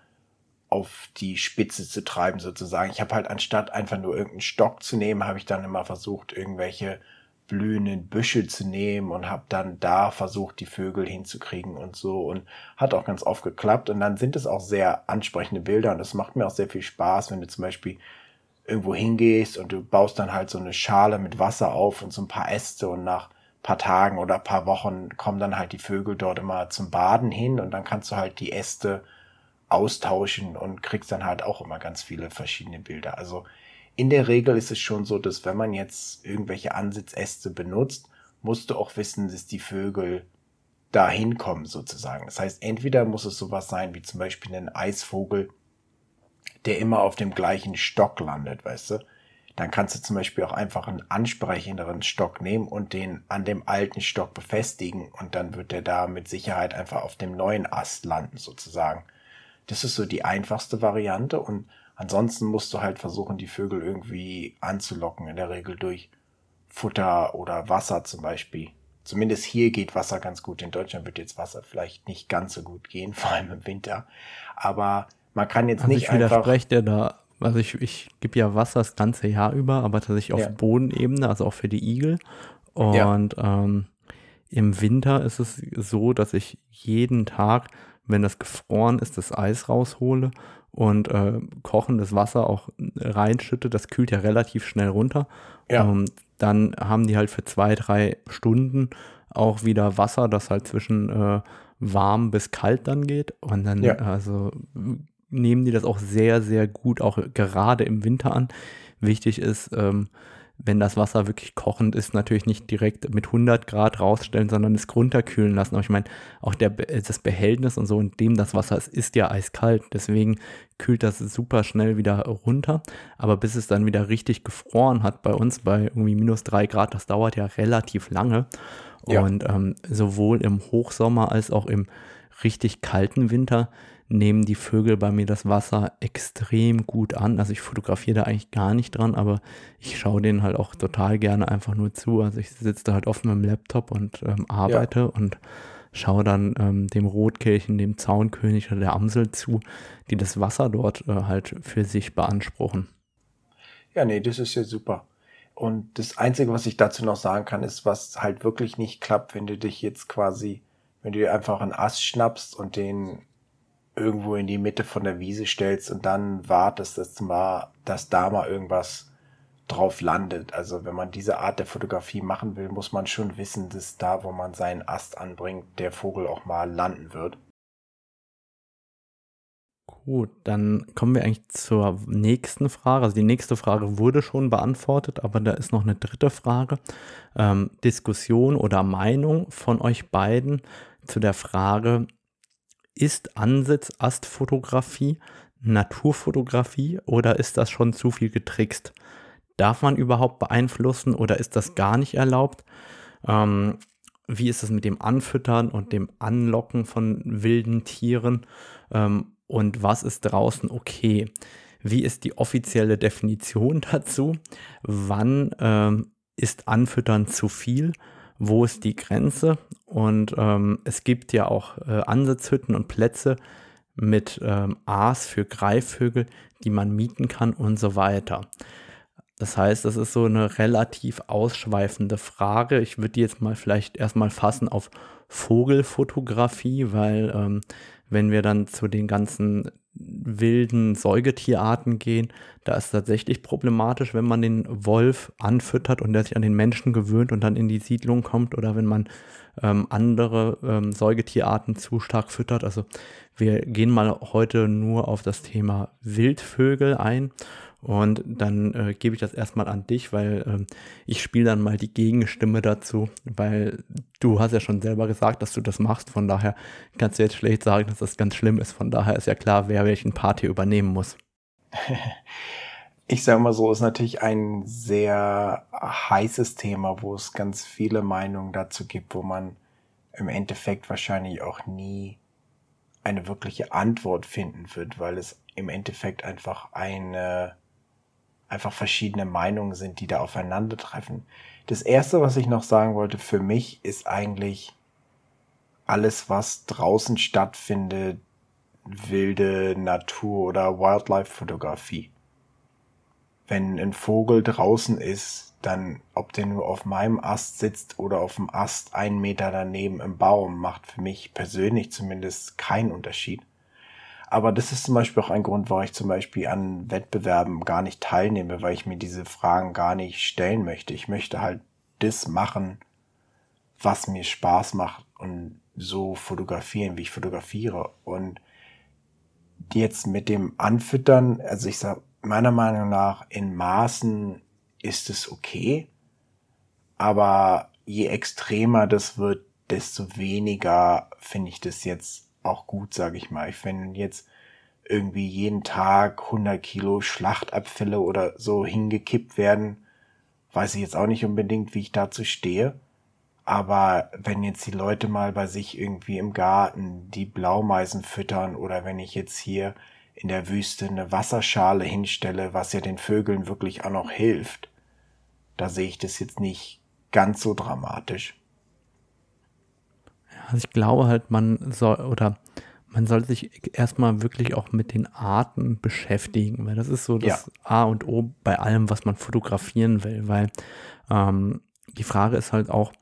auf die Spitze zu treiben sozusagen. Ich habe halt anstatt einfach nur irgendeinen Stock zu nehmen, habe ich dann immer versucht, irgendwelche blühenden Büsche zu nehmen und habe dann da versucht, die Vögel hinzukriegen und so. Und hat auch ganz oft geklappt. Und dann sind es auch sehr ansprechende Bilder. Und es macht mir auch sehr viel Spaß, wenn du zum Beispiel irgendwo hingehst und du baust dann halt so eine Schale mit Wasser auf und so ein paar Äste. Und nach paar Tagen oder paar Wochen kommen dann halt die Vögel dort immer zum Baden hin. Und dann kannst du halt die Äste austauschen und kriegst dann halt auch immer ganz viele verschiedene Bilder. Also in der Regel ist es schon so, dass wenn man jetzt irgendwelche Ansitzäste benutzt, musst du auch wissen, dass die Vögel da hinkommen sozusagen. Das heißt, entweder muss es sowas sein wie zum Beispiel ein Eisvogel, der immer auf dem gleichen Stock landet, weißt du? dann kannst du zum Beispiel auch einfach einen ansprechenderen Stock nehmen und den an dem alten Stock befestigen und dann wird der da mit Sicherheit einfach auf dem neuen Ast landen sozusagen. Das ist so die einfachste Variante und ansonsten musst du halt versuchen, die Vögel irgendwie anzulocken, in der Regel durch Futter oder Wasser zum Beispiel. Zumindest hier geht Wasser ganz gut. In Deutschland wird jetzt Wasser vielleicht nicht ganz so gut gehen, vor allem im Winter. Aber man kann jetzt also nicht ich einfach. Widerspreche dir da also ich, ich gebe ja Wasser das ganze Jahr über, aber tatsächlich auf ja. Bodenebene, also auch für die Igel. Und ja. ähm, im Winter ist es so, dass ich jeden Tag, wenn das gefroren ist, das Eis raushole und äh, kochendes Wasser auch reinschütte. Das kühlt ja relativ schnell runter. Ja. Ähm, dann haben die halt für zwei, drei Stunden auch wieder Wasser, das halt zwischen äh, warm bis kalt dann geht. Und dann, ja. also nehmen die das auch sehr, sehr gut, auch gerade im Winter an. Wichtig ist, ähm, wenn das Wasser wirklich kochend ist, natürlich nicht direkt mit 100 Grad rausstellen, sondern es runterkühlen lassen. Aber ich meine, auch der, das Behältnis und so, in dem das Wasser ist, ist ja eiskalt. Deswegen kühlt das super schnell wieder runter. Aber bis es dann wieder richtig gefroren hat bei uns, bei irgendwie minus 3 Grad, das dauert ja relativ lange. Ja. Und ähm, sowohl im Hochsommer als auch im richtig kalten Winter nehmen die Vögel bei mir das Wasser extrem gut an. Also ich fotografiere da eigentlich gar nicht dran, aber ich schaue denen halt auch total gerne einfach nur zu. Also ich sitze da halt oft mit dem Laptop und ähm, arbeite ja. und schaue dann ähm, dem Rotkehlchen, dem Zaunkönig oder der Amsel zu, die das Wasser dort äh, halt für sich beanspruchen. Ja, nee, das ist ja super. Und das Einzige, was ich dazu noch sagen kann, ist, was halt wirklich nicht klappt, wenn du dich jetzt quasi, wenn du dir einfach einen Ast schnappst und den irgendwo in die Mitte von der Wiese stellst und dann wartest, dass, mal, dass da mal irgendwas drauf landet. Also wenn man diese Art der Fotografie machen will, muss man schon wissen, dass da, wo man seinen Ast anbringt, der Vogel auch mal landen wird. Gut, dann kommen wir eigentlich zur nächsten Frage. Also die nächste Frage wurde schon beantwortet, aber da ist noch eine dritte Frage. Ähm, Diskussion oder Meinung von euch beiden zu der Frage, ist Ansitz Astfotografie Naturfotografie oder ist das schon zu viel getrickst? Darf man überhaupt beeinflussen oder ist das gar nicht erlaubt? Ähm, wie ist es mit dem Anfüttern und dem Anlocken von wilden Tieren? Ähm, und was ist draußen okay? Wie ist die offizielle Definition dazu? Wann ähm, ist Anfüttern zu viel? Wo ist die Grenze. Und ähm, es gibt ja auch äh, Ansitzhütten und Plätze mit ähm, Aas für Greifvögel, die man mieten kann und so weiter. Das heißt, das ist so eine relativ ausschweifende Frage. Ich würde die jetzt mal vielleicht erstmal fassen auf Vogelfotografie, weil ähm, wenn wir dann zu den ganzen wilden Säugetierarten gehen, da ist es tatsächlich problematisch, wenn man den Wolf anfüttert und der sich an den Menschen gewöhnt und dann in die Siedlung kommt oder wenn man ähm, andere ähm, Säugetierarten zu stark füttert. Also wir gehen mal heute nur auf das Thema Wildvögel ein Und dann äh, gebe ich das erstmal an dich, weil ähm, ich spiele dann mal die Gegenstimme dazu, weil du hast ja schon selber gesagt, dass du das machst. Von daher kannst du jetzt schlecht sagen, dass das ganz schlimm ist. Von daher ist ja klar, wer welchen Part hier übernehmen muss. ich sage mal so, ist natürlich ein sehr heißes Thema, wo es ganz viele Meinungen dazu gibt, wo man im Endeffekt wahrscheinlich auch nie eine wirkliche Antwort finden wird, weil es im Endeffekt einfach eine, einfach verschiedene Meinungen sind, die da aufeinandertreffen. Das erste, was ich noch sagen wollte, für mich ist eigentlich alles, was draußen stattfindet, wilde Natur oder Wildlife-Fotografie. Wenn ein Vogel draußen ist, dann, ob der nur auf meinem Ast sitzt oder auf dem Ast einen Meter daneben im Baum, macht für mich persönlich zumindest keinen Unterschied. Aber das ist zum Beispiel auch ein Grund, warum ich zum Beispiel an Wettbewerben gar nicht teilnehme, weil ich mir diese Fragen gar nicht stellen möchte. Ich möchte halt das machen, was mir Spaß macht und so fotografieren, wie ich fotografiere. Und jetzt mit dem Anfüttern, also ich sag meiner Meinung nach in Maßen ist es okay, aber je extremer das wird, desto weniger finde ich das jetzt auch gut, sage ich mal. Ich finde jetzt irgendwie jeden Tag 100 Kilo Schlachtabfälle oder so hingekippt werden, weiß ich jetzt auch nicht unbedingt, wie ich dazu stehe. Aber wenn jetzt die Leute mal bei sich irgendwie im Garten die Blaumeisen füttern oder wenn ich jetzt hier in der Wüste eine Wasserschale hinstelle, was ja den Vögeln wirklich auch noch hilft, da sehe ich das jetzt nicht ganz so dramatisch. Also ich glaube halt, man soll oder man soll sich erstmal wirklich auch mit den Arten beschäftigen, weil das ist so das ja. A und O bei allem, was man fotografieren will, weil ähm, die Frage ist halt auch,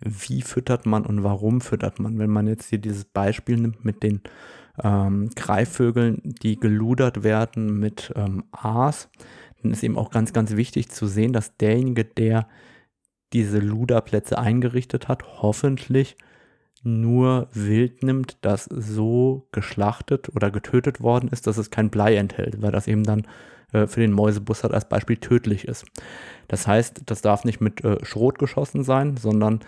wie füttert man und warum füttert man. Wenn man jetzt hier dieses Beispiel nimmt mit den ähm, Greifvögeln, die geludert werden mit ähm, Aas, dann ist eben auch ganz, ganz wichtig zu sehen, dass derjenige, der diese Luderplätze eingerichtet hat, hoffentlich nur Wild nimmt, das so geschlachtet oder getötet worden ist, dass es kein Blei enthält, weil das eben dann äh, für den Mäusebussard als Beispiel tödlich ist. Das heißt, das darf nicht mit äh, Schrot geschossen sein, sondern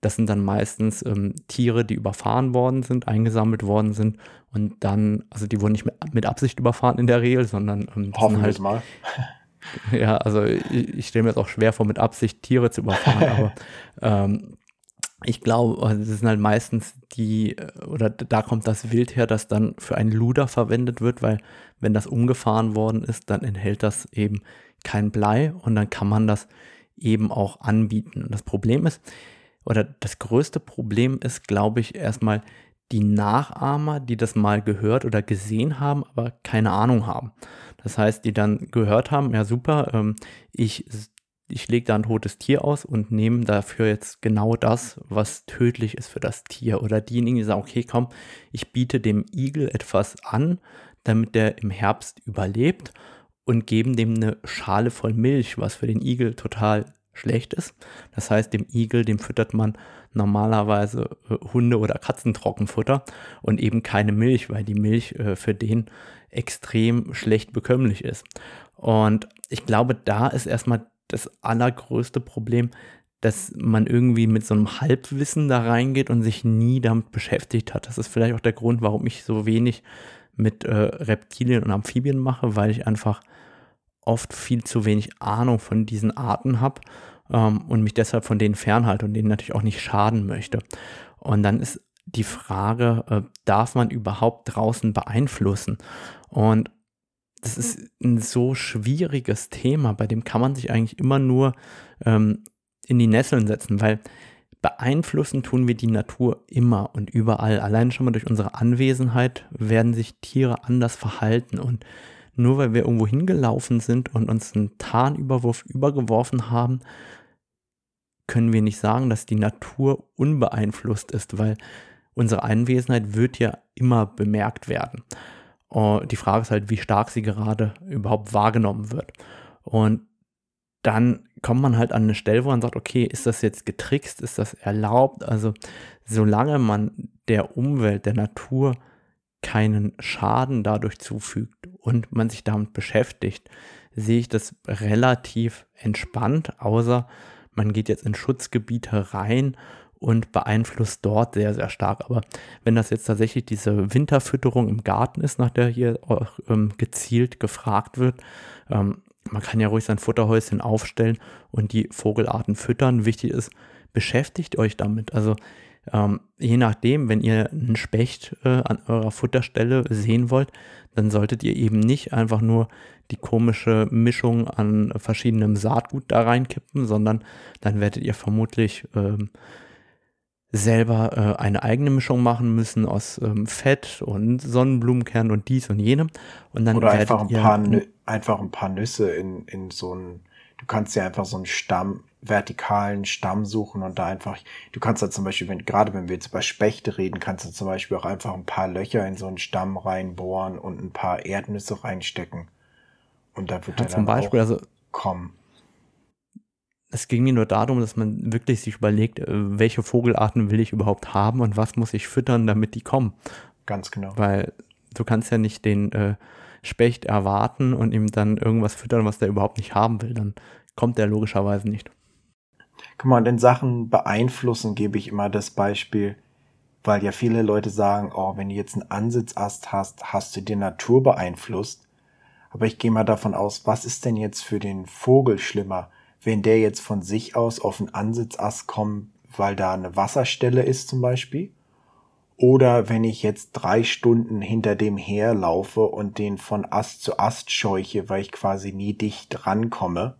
das sind dann meistens ähm, Tiere, die überfahren worden sind, eingesammelt worden sind und dann, also die wurden nicht mit, mit Absicht überfahren in der Regel, sondern ähm, hoffen halt, mal. Ja, also ich, ich stelle mir jetzt auch schwer vor, mit Absicht Tiere zu überfahren, aber ähm, ich glaube, also das sind halt meistens die, oder da kommt das Wild her, das dann für einen Luder verwendet wird, weil wenn das umgefahren worden ist, dann enthält das eben kein Blei und dann kann man das eben auch anbieten. Und das Problem ist, oder das größte Problem ist, glaube ich, erstmal die Nachahmer, die das mal gehört oder gesehen haben, aber keine Ahnung haben. Das heißt, die dann gehört haben, ja super, ähm, ich, ich lege da ein totes Tier aus und nehme dafür jetzt genau das, was tödlich ist für das Tier. Oder diejenigen, die sagen, okay, komm, ich biete dem Igel etwas an, damit der im Herbst überlebt und geben dem eine Schale voll Milch, was für den Igel total schlecht ist. Das heißt, dem Igel, dem füttert man normalerweise äh, Hunde- oder Katzentrockenfutter und eben keine Milch, weil die Milch äh, für den extrem schlecht bekömmlich ist. Und ich glaube, da ist erstmal das allergrößte Problem, dass man irgendwie mit so einem Halbwissen da reingeht und sich nie damit beschäftigt hat. Das ist vielleicht auch der Grund, warum ich so wenig mit äh, Reptilien und Amphibien mache, weil ich einfach oft viel zu wenig Ahnung von diesen Arten habe ähm, und mich deshalb von denen fernhalte und denen natürlich auch nicht schaden möchte. Und dann ist die Frage, äh, darf man überhaupt draußen beeinflussen? Und das ist ein so schwieriges Thema, bei dem kann man sich eigentlich immer nur ähm, in die Nesseln setzen, weil beeinflussen tun wir die Natur immer und überall. Allein schon mal durch unsere Anwesenheit werden sich Tiere anders verhalten und nur weil wir irgendwo hingelaufen sind und uns einen Tarnüberwurf übergeworfen haben, können wir nicht sagen, dass die Natur unbeeinflusst ist, weil unsere Anwesenheit wird ja immer bemerkt werden. Und die Frage ist halt, wie stark sie gerade überhaupt wahrgenommen wird. Und dann kommt man halt an eine Stelle, wo man sagt, okay, ist das jetzt getrickst, ist das erlaubt? Also solange man der Umwelt, der Natur keinen Schaden dadurch zufügt und man sich damit beschäftigt, sehe ich das relativ entspannt, außer man geht jetzt in Schutzgebiete rein und beeinflusst dort sehr, sehr stark. Aber wenn das jetzt tatsächlich diese Winterfütterung im Garten ist, nach der hier auch ähm, gezielt gefragt wird, ähm, man kann ja ruhig sein Futterhäuschen aufstellen und die Vogelarten füttern. Wichtig ist, beschäftigt euch damit. Also ähm, je nachdem, wenn ihr einen Specht äh, an eurer Futterstelle sehen wollt, dann solltet ihr eben nicht einfach nur die komische Mischung an verschiedenem Saatgut da reinkippen, sondern dann werdet ihr vermutlich ähm, selber äh, eine eigene Mischung machen müssen aus ähm, Fett und Sonnenblumenkern und dies und jenem. Und dann Oder einfach ein, paar, einfach ein paar Nüsse in, in so ein, du kannst ja einfach so einen Stamm, vertikalen Stamm suchen und da einfach, du kannst da zum Beispiel, wenn, gerade wenn wir jetzt über Spechte reden, kannst du zum Beispiel auch einfach ein paar Löcher in so einen Stamm reinbohren und ein paar Erdnüsse reinstecken. Und da wird ja, der zum dann Beispiel, also kommen. Es ging mir nur darum, dass man wirklich sich überlegt, äh, welche Vogelarten will ich überhaupt haben und was muss ich füttern, damit die kommen. Ganz genau. Weil du kannst ja nicht den äh, Specht erwarten und ihm dann irgendwas füttern, was der überhaupt nicht haben will. Dann kommt der logischerweise nicht. Guck mal, und in Sachen beeinflussen gebe ich immer das Beispiel, weil ja viele Leute sagen, oh, wenn du jetzt einen Ansitzast hast, hast du die Natur beeinflusst. Aber ich gehe mal davon aus, was ist denn jetzt für den Vogel schlimmer, wenn der jetzt von sich aus auf einen Ansitzast kommt, weil da eine Wasserstelle ist zum Beispiel? Oder wenn ich jetzt drei Stunden hinter dem herlaufe und den von Ast zu Ast scheuche, weil ich quasi nie dicht rankomme,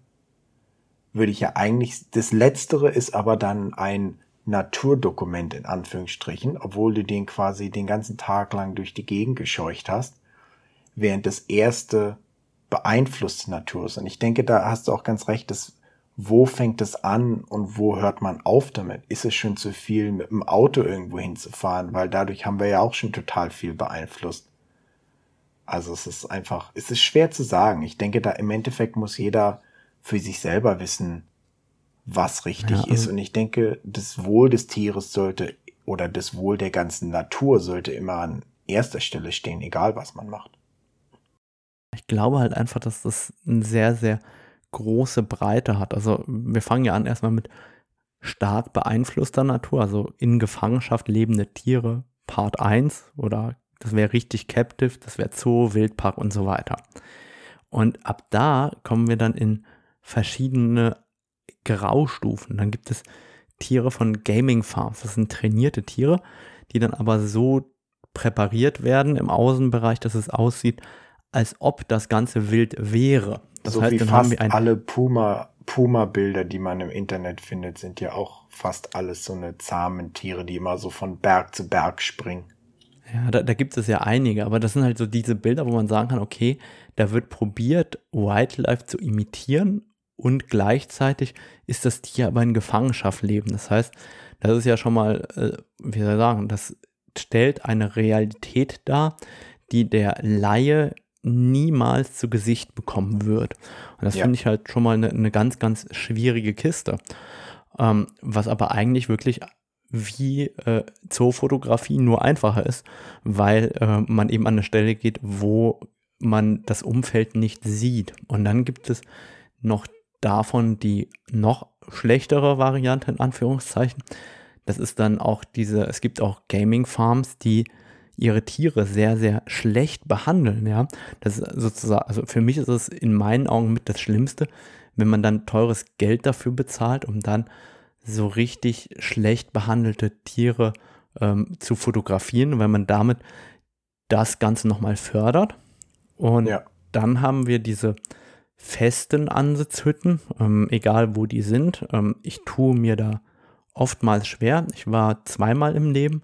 würde ich ja eigentlich, das Letztere ist aber dann ein Naturdokument in Anführungsstrichen, obwohl du den quasi den ganzen Tag lang durch die Gegend gescheucht hast, während das erste beeinflusst Natur ist. Und ich denke, da hast du auch ganz recht, dass wo fängt es an und wo hört man auf damit? Ist es schon zu viel, mit dem Auto irgendwo hinzufahren? Weil dadurch haben wir ja auch schon total viel beeinflusst. Also es ist einfach, es ist schwer zu sagen. Ich denke, da im Endeffekt muss jeder für sich selber wissen, was richtig ja, also ist. Und ich denke, das Wohl des Tieres sollte oder das Wohl der ganzen Natur sollte immer an erster Stelle stehen, egal was man macht. Ich glaube halt einfach, dass das eine sehr, sehr große Breite hat. Also wir fangen ja an erstmal mit stark beeinflusster Natur, also in Gefangenschaft lebende Tiere, Part 1 oder das wäre richtig Captive, das wäre Zoo, Wildpark und so weiter. Und ab da kommen wir dann in verschiedene Graustufen. Dann gibt es Tiere von Gaming Farms. Das sind trainierte Tiere, die dann aber so präpariert werden im Außenbereich, dass es aussieht, als ob das Ganze wild wäre. Das so heißt, wie fast alle Puma, Puma-Bilder, die man im Internet findet, sind ja auch fast alles so eine zahmen Tiere, die immer so von Berg zu Berg springen. Ja, da, da gibt es ja einige, aber das sind halt so diese Bilder, wo man sagen kann, okay, da wird probiert, Wildlife zu imitieren und gleichzeitig ist das Tier aber in Gefangenschaft leben. Das heißt, das ist ja schon mal, äh, wie soll ich sagen, das stellt eine Realität dar, die der Laie niemals zu Gesicht bekommen wird. Und das ja. finde ich halt schon mal eine, eine ganz, ganz schwierige Kiste. Ähm, was aber eigentlich wirklich wie äh, Zoofotografie nur einfacher ist, weil äh, man eben an eine Stelle geht, wo man das Umfeld nicht sieht. Und dann gibt es noch davon die noch schlechtere Variante in Anführungszeichen. Das ist dann auch diese, es gibt auch Gaming Farms, die ihre Tiere sehr, sehr schlecht behandeln, ja. Das ist sozusagen, also für mich ist es in meinen Augen mit das Schlimmste, wenn man dann teures Geld dafür bezahlt, um dann so richtig schlecht behandelte Tiere ähm, zu fotografieren, weil man damit das Ganze nochmal fördert. Und ja. dann haben wir diese festen Ansitzhütten, ähm, egal wo die sind. Ähm, ich tue mir da oftmals schwer. Ich war zweimal im Leben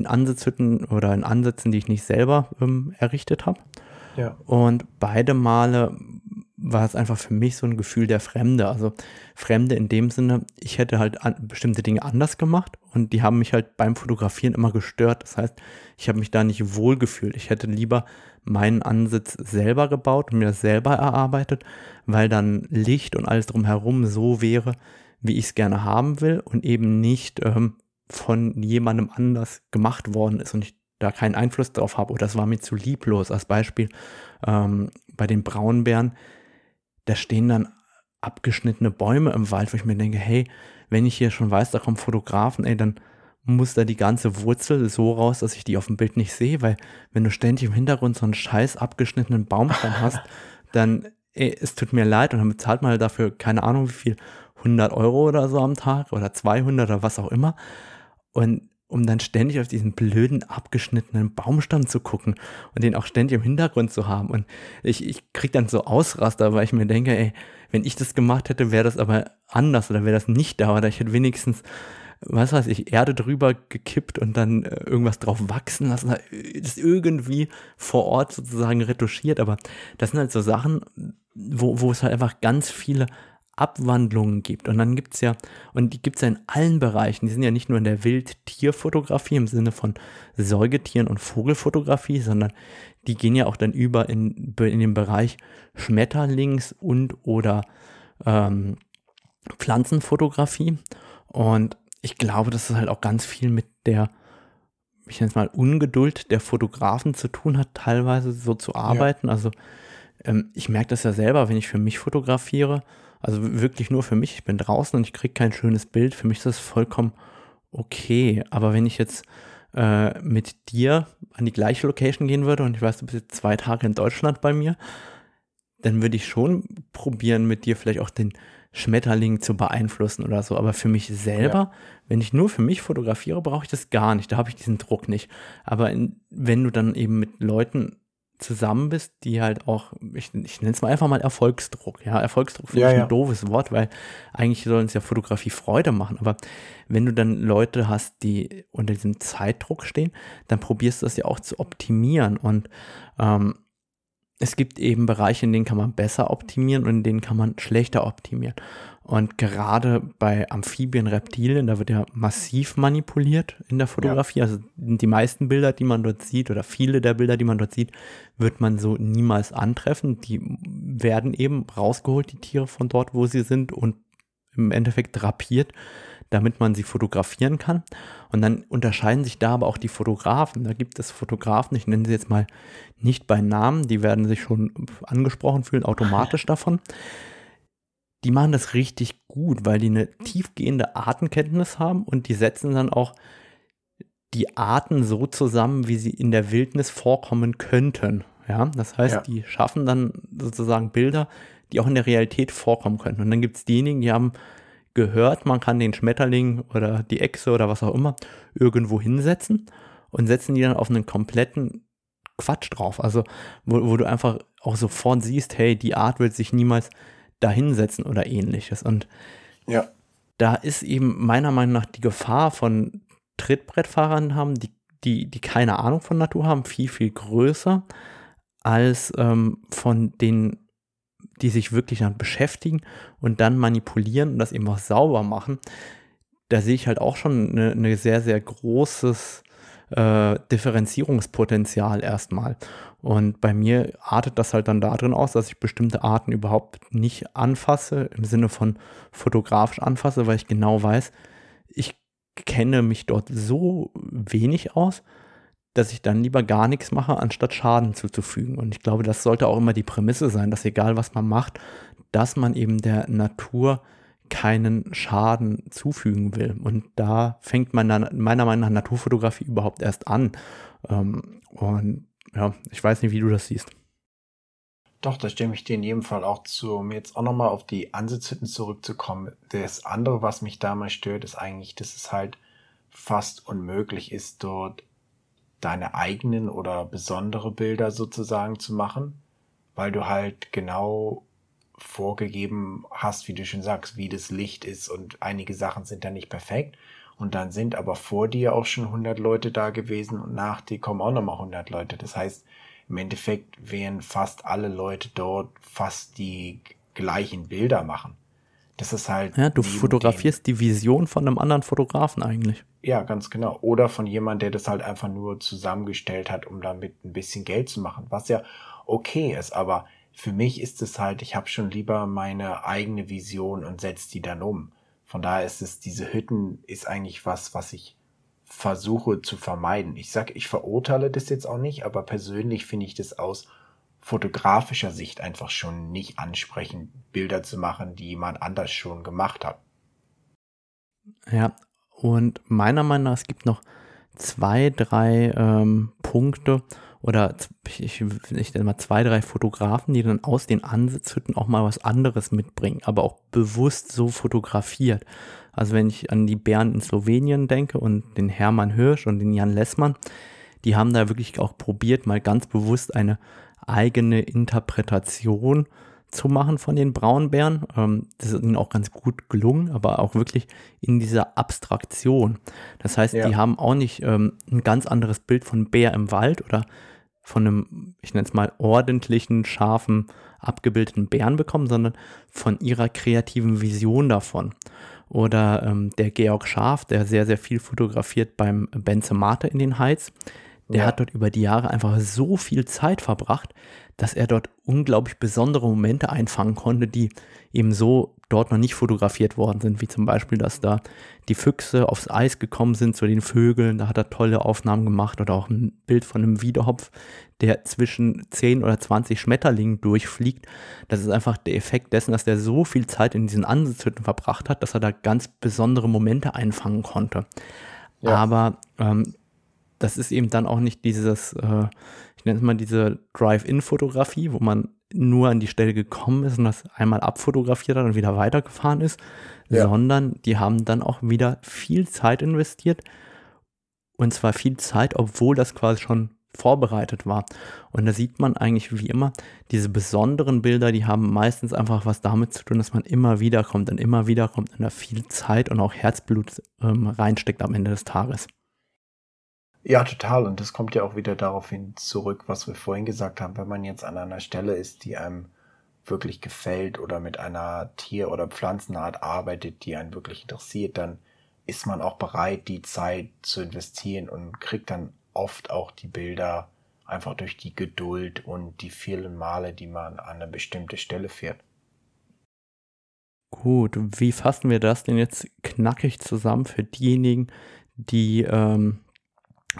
in Ansitzhütten oder in Ansätzen, die ich nicht selber ähm, errichtet habe. Ja. Und beide Male war es einfach für mich so ein Gefühl der Fremde. Also Fremde in dem Sinne, ich hätte halt an, bestimmte Dinge anders gemacht und die haben mich halt beim Fotografieren immer gestört. Das heißt, ich habe mich da nicht wohl gefühlt. Ich hätte lieber meinen Ansitz selber gebaut und mir das selber erarbeitet, weil dann Licht und alles drumherum so wäre, wie ich es gerne haben will und eben nicht ähm, von jemandem anders gemacht worden ist und ich da keinen Einfluss drauf habe oder das war mir zu lieblos. Als Beispiel ähm, bei den Braunbären, da stehen dann abgeschnittene Bäume im Wald, wo ich mir denke, hey, wenn ich hier schon weiß, da kommen Fotografen, ey, dann muss da die ganze Wurzel so raus, dass ich die auf dem Bild nicht sehe, weil wenn du ständig im Hintergrund so einen scheiß abgeschnittenen Baumstamm hast, dann, ey, es tut mir leid und dann bezahlt man halt dafür, keine Ahnung wie viel, 100 Euro oder so am Tag oder 200 oder was auch immer. Und um dann ständig auf diesen blöden, abgeschnittenen Baumstamm zu gucken und den auch ständig im Hintergrund zu haben. Und ich, ich krieg dann so Ausraster, weil ich mir denke, ey, wenn ich das gemacht hätte, wäre das aber anders oder wäre das nicht da oder ich hätte wenigstens, was weiß ich, Erde drüber gekippt und dann äh, irgendwas drauf wachsen lassen, das irgendwie vor Ort sozusagen retuschiert. Aber das sind halt so Sachen, wo, wo es halt einfach ganz viele Abwandlungen gibt. Und dann gibt es ja, und die gibt es ja in allen Bereichen, die sind ja nicht nur in der Wildtierfotografie im Sinne von Säugetieren und Vogelfotografie, sondern die gehen ja auch dann über in, in den Bereich Schmetterlings- und oder ähm, Pflanzenfotografie. Und ich glaube, dass es halt auch ganz viel mit der, ich nenne es mal, Ungeduld der Fotografen zu tun hat, teilweise so zu arbeiten. Ja. Also ähm, ich merke das ja selber, wenn ich für mich fotografiere also wirklich nur für mich. Ich bin draußen und ich kriege kein schönes Bild. Für mich ist das vollkommen okay. Aber wenn ich jetzt äh, mit dir an die gleiche Location gehen würde und ich weiß, du bist jetzt zwei Tage in Deutschland bei mir, dann würde ich schon probieren, mit dir vielleicht auch den Schmetterling zu beeinflussen oder so. Aber für mich selber, ja. wenn ich nur für mich fotografiere, brauche ich das gar nicht. Da habe ich diesen Druck nicht. Aber in, wenn du dann eben mit Leuten zusammen bist, die halt auch, ich, ich nenne es mal einfach mal Erfolgsdruck. Ja, Erfolgsdruck finde ja, ich ein ja. doofes Wort, weil eigentlich soll uns ja Fotografie Freude machen. Aber wenn du dann Leute hast, die unter diesem Zeitdruck stehen, dann probierst du das ja auch zu optimieren. Und ähm, es gibt eben Bereiche, in denen kann man besser optimieren und in denen kann man schlechter optimieren. Und gerade bei Amphibien, Reptilien, da wird ja massiv manipuliert in der Fotografie. Ja. Also die meisten Bilder, die man dort sieht, oder viele der Bilder, die man dort sieht, wird man so niemals antreffen. Die werden eben rausgeholt, die Tiere von dort, wo sie sind, und im Endeffekt drapiert, damit man sie fotografieren kann. Und dann unterscheiden sich da aber auch die Fotografen. Da gibt es Fotografen, ich nenne sie jetzt mal nicht bei Namen, die werden sich schon angesprochen fühlen, automatisch davon die machen das richtig gut, weil die eine tiefgehende Artenkenntnis haben und die setzen dann auch die Arten so zusammen, wie sie in der Wildnis vorkommen könnten. Ja, das heißt, ja. die schaffen dann sozusagen Bilder, die auch in der Realität vorkommen könnten. Und dann gibt es diejenigen, die haben gehört, man kann den Schmetterling oder die Echse oder was auch immer irgendwo hinsetzen und setzen die dann auf einen kompletten Quatsch drauf. Also, wo, wo du einfach auch sofort siehst, hey, die Art wird sich niemals dahinsetzen oder ähnliches. Und ja. da ist eben meiner Meinung nach die Gefahr von Trittbrettfahrern haben, die, die, die keine Ahnung von Natur haben, viel, viel größer als ähm, von denen, die sich wirklich damit beschäftigen und dann manipulieren und das eben auch sauber machen. Da sehe ich halt auch schon eine, eine sehr, sehr großes äh, Differenzierungspotenzial erstmal. Und bei mir artet das halt dann darin aus, dass ich bestimmte Arten überhaupt nicht anfasse, im Sinne von fotografisch anfasse, weil ich genau weiß, ich kenne mich dort so wenig aus, dass ich dann lieber gar nichts mache, anstatt Schaden zuzufügen. Und ich glaube, das sollte auch immer die Prämisse sein, dass egal was man macht, dass man eben der Natur keinen Schaden zufügen will. Und da fängt man dann meiner Meinung nach Naturfotografie überhaupt erst an. Ähm, und ja, ich weiß nicht, wie du das siehst. Doch, da stimme ich dir in jedem Fall auch zu. Um jetzt auch nochmal auf die Ansitzhütten zurückzukommen. Das andere, was mich da mal stört, ist eigentlich, dass es halt fast unmöglich ist, dort deine eigenen oder besondere Bilder sozusagen zu machen, weil du halt genau vorgegeben hast, wie du schon sagst, wie das Licht ist und einige Sachen sind dann nicht perfekt. Und dann sind aber vor dir auch schon 100 Leute da gewesen und nach dir kommen auch nochmal 100 Leute. Das heißt, im Endeffekt werden fast alle Leute dort fast die gleichen Bilder machen. Das ist halt. Ja, du fotografierst dem, die Vision von einem anderen Fotografen eigentlich. Ja, ganz genau. Oder von jemandem, der das halt einfach nur zusammengestellt hat, um damit ein bisschen Geld zu machen. Was ja okay ist, aber für mich ist es halt, ich habe schon lieber meine eigene Vision und setze die dann um. Von daher ist es, diese Hütten ist eigentlich was, was ich versuche zu vermeiden. Ich sag, ich verurteile das jetzt auch nicht, aber persönlich finde ich das aus fotografischer Sicht einfach schon nicht ansprechend, Bilder zu machen, die jemand anders schon gemacht hat. Ja, und meiner Meinung nach, es gibt noch zwei, drei ähm, Punkte oder ich, ich nenne mal zwei, drei Fotografen, die dann aus den Ansitzhütten auch mal was anderes mitbringen, aber auch bewusst so fotografiert. Also wenn ich an die Bären in Slowenien denke und den Hermann Hirsch und den Jan Lessmann, die haben da wirklich auch probiert, mal ganz bewusst eine eigene Interpretation zu machen von den Braunbären. Ähm, das ist ihnen auch ganz gut gelungen, aber auch wirklich in dieser Abstraktion. Das heißt, ja. die haben auch nicht ähm, ein ganz anderes Bild von Bär im Wald oder von einem, ich nenne es mal, ordentlichen, scharfen, abgebildeten Bären bekommen, sondern von ihrer kreativen Vision davon. Oder ähm, der Georg Scharf, der sehr, sehr viel fotografiert beim Benze Mate in den Heights, der ja. hat dort über die Jahre einfach so viel Zeit verbracht, dass er dort unglaublich besondere Momente einfangen konnte, die eben so dort noch nicht fotografiert worden sind, wie zum Beispiel, dass da die Füchse aufs Eis gekommen sind zu den Vögeln, da hat er tolle Aufnahmen gemacht oder auch ein Bild von einem Wiedehopf, der zwischen 10 oder 20 Schmetterlingen durchfliegt. Das ist einfach der Effekt dessen, dass der so viel Zeit in diesen Ansitzhütten verbracht hat, dass er da ganz besondere Momente einfangen konnte. Ja. Aber ähm, das ist eben dann auch nicht dieses, äh, ich nenne es mal diese Drive-In-Fotografie, wo man nur an die Stelle gekommen ist und das einmal abfotografiert hat und wieder weitergefahren ist, ja. sondern die haben dann auch wieder viel Zeit investiert und zwar viel Zeit, obwohl das quasi schon vorbereitet war. Und da sieht man eigentlich wie immer, diese besonderen Bilder, die haben meistens einfach was damit zu tun, dass man immer wieder kommt und immer wieder kommt und da viel Zeit und auch Herzblut ähm, reinsteckt am Ende des Tages. Ja, total. Und das kommt ja auch wieder darauf hin zurück, was wir vorhin gesagt haben. Wenn man jetzt an einer Stelle ist, die einem wirklich gefällt oder mit einer Tier- oder Pflanzenart arbeitet, die einen wirklich interessiert, dann ist man auch bereit, die Zeit zu investieren und kriegt dann oft auch die Bilder einfach durch die Geduld und die vielen Male, die man an eine bestimmte Stelle fährt. Gut, wie fassen wir das denn jetzt knackig zusammen für diejenigen, die ähm,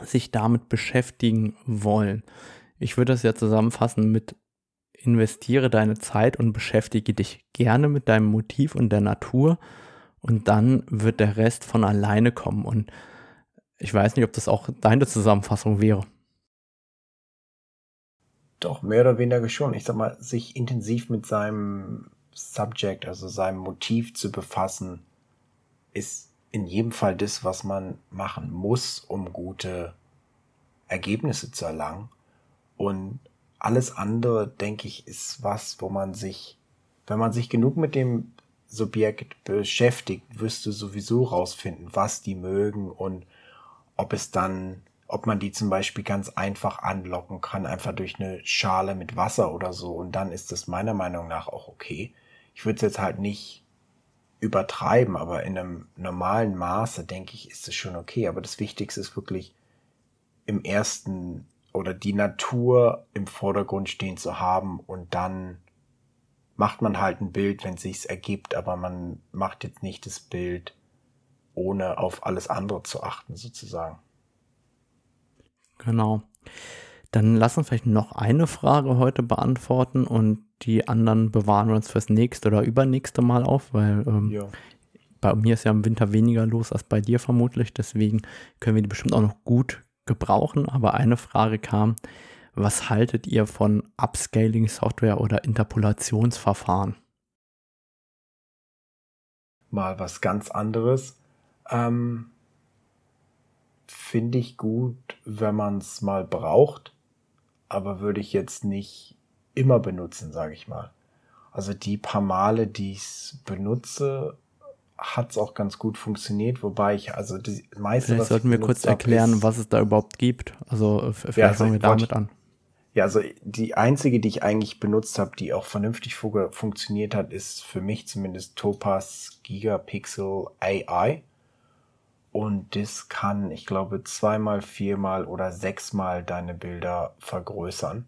sich damit beschäftigen wollen. Ich würde das ja zusammenfassen mit investiere deine Zeit und beschäftige dich gerne mit deinem Motiv und der Natur und dann wird der Rest von alleine kommen. Und ich weiß nicht, ob das auch deine Zusammenfassung wäre. Doch, mehr oder weniger schon. Ich sag mal, sich intensiv mit seinem Subject, also seinem Motiv zu befassen, ist in jedem Fall das, was man machen muss, um gute Ergebnisse zu erlangen. Und alles andere, denke ich, ist was, wo man sich, wenn man sich genug mit dem Subjekt beschäftigt, wirst du sowieso rausfinden, was die mögen und ob es dann, ob man die zum Beispiel ganz einfach anlocken kann, einfach durch eine Schale mit Wasser oder so. Und dann ist das meiner Meinung nach auch okay. Ich würde es jetzt halt nicht übertreiben, aber in einem normalen Maße, denke ich, ist es schon okay. Aber das Wichtigste ist wirklich im ersten oder die Natur im Vordergrund stehen zu haben und dann macht man halt ein Bild, wenn es sich ergibt, aber man macht jetzt nicht das Bild, ohne auf alles andere zu achten, sozusagen. Genau. Dann lass uns vielleicht noch eine Frage heute beantworten und die anderen bewahren wir uns fürs nächste oder übernächste Mal auf, weil ähm, ja. bei mir ist ja im Winter weniger los als bei dir vermutlich. Deswegen können wir die bestimmt auch noch gut gebrauchen. Aber eine Frage kam, was haltet ihr von Upscaling-Software oder Interpolationsverfahren? Mal was ganz anderes. Ähm, Finde ich gut, wenn man es mal braucht, aber würde ich jetzt nicht immer benutzen, sage ich mal. Also die paar Male, die ich es benutze, hat es auch ganz gut funktioniert, wobei ich also die meiste. Vielleicht sollten wir kurz erklären, ist, was es da überhaupt gibt. Also äh, vielleicht ja, also fangen wir damit an. Ja, also die einzige, die ich eigentlich benutzt habe, die auch vernünftig funktioniert hat, ist für mich zumindest Topaz Gigapixel AI. Und das kann, ich glaube, zweimal, viermal oder sechsmal deine Bilder vergrößern.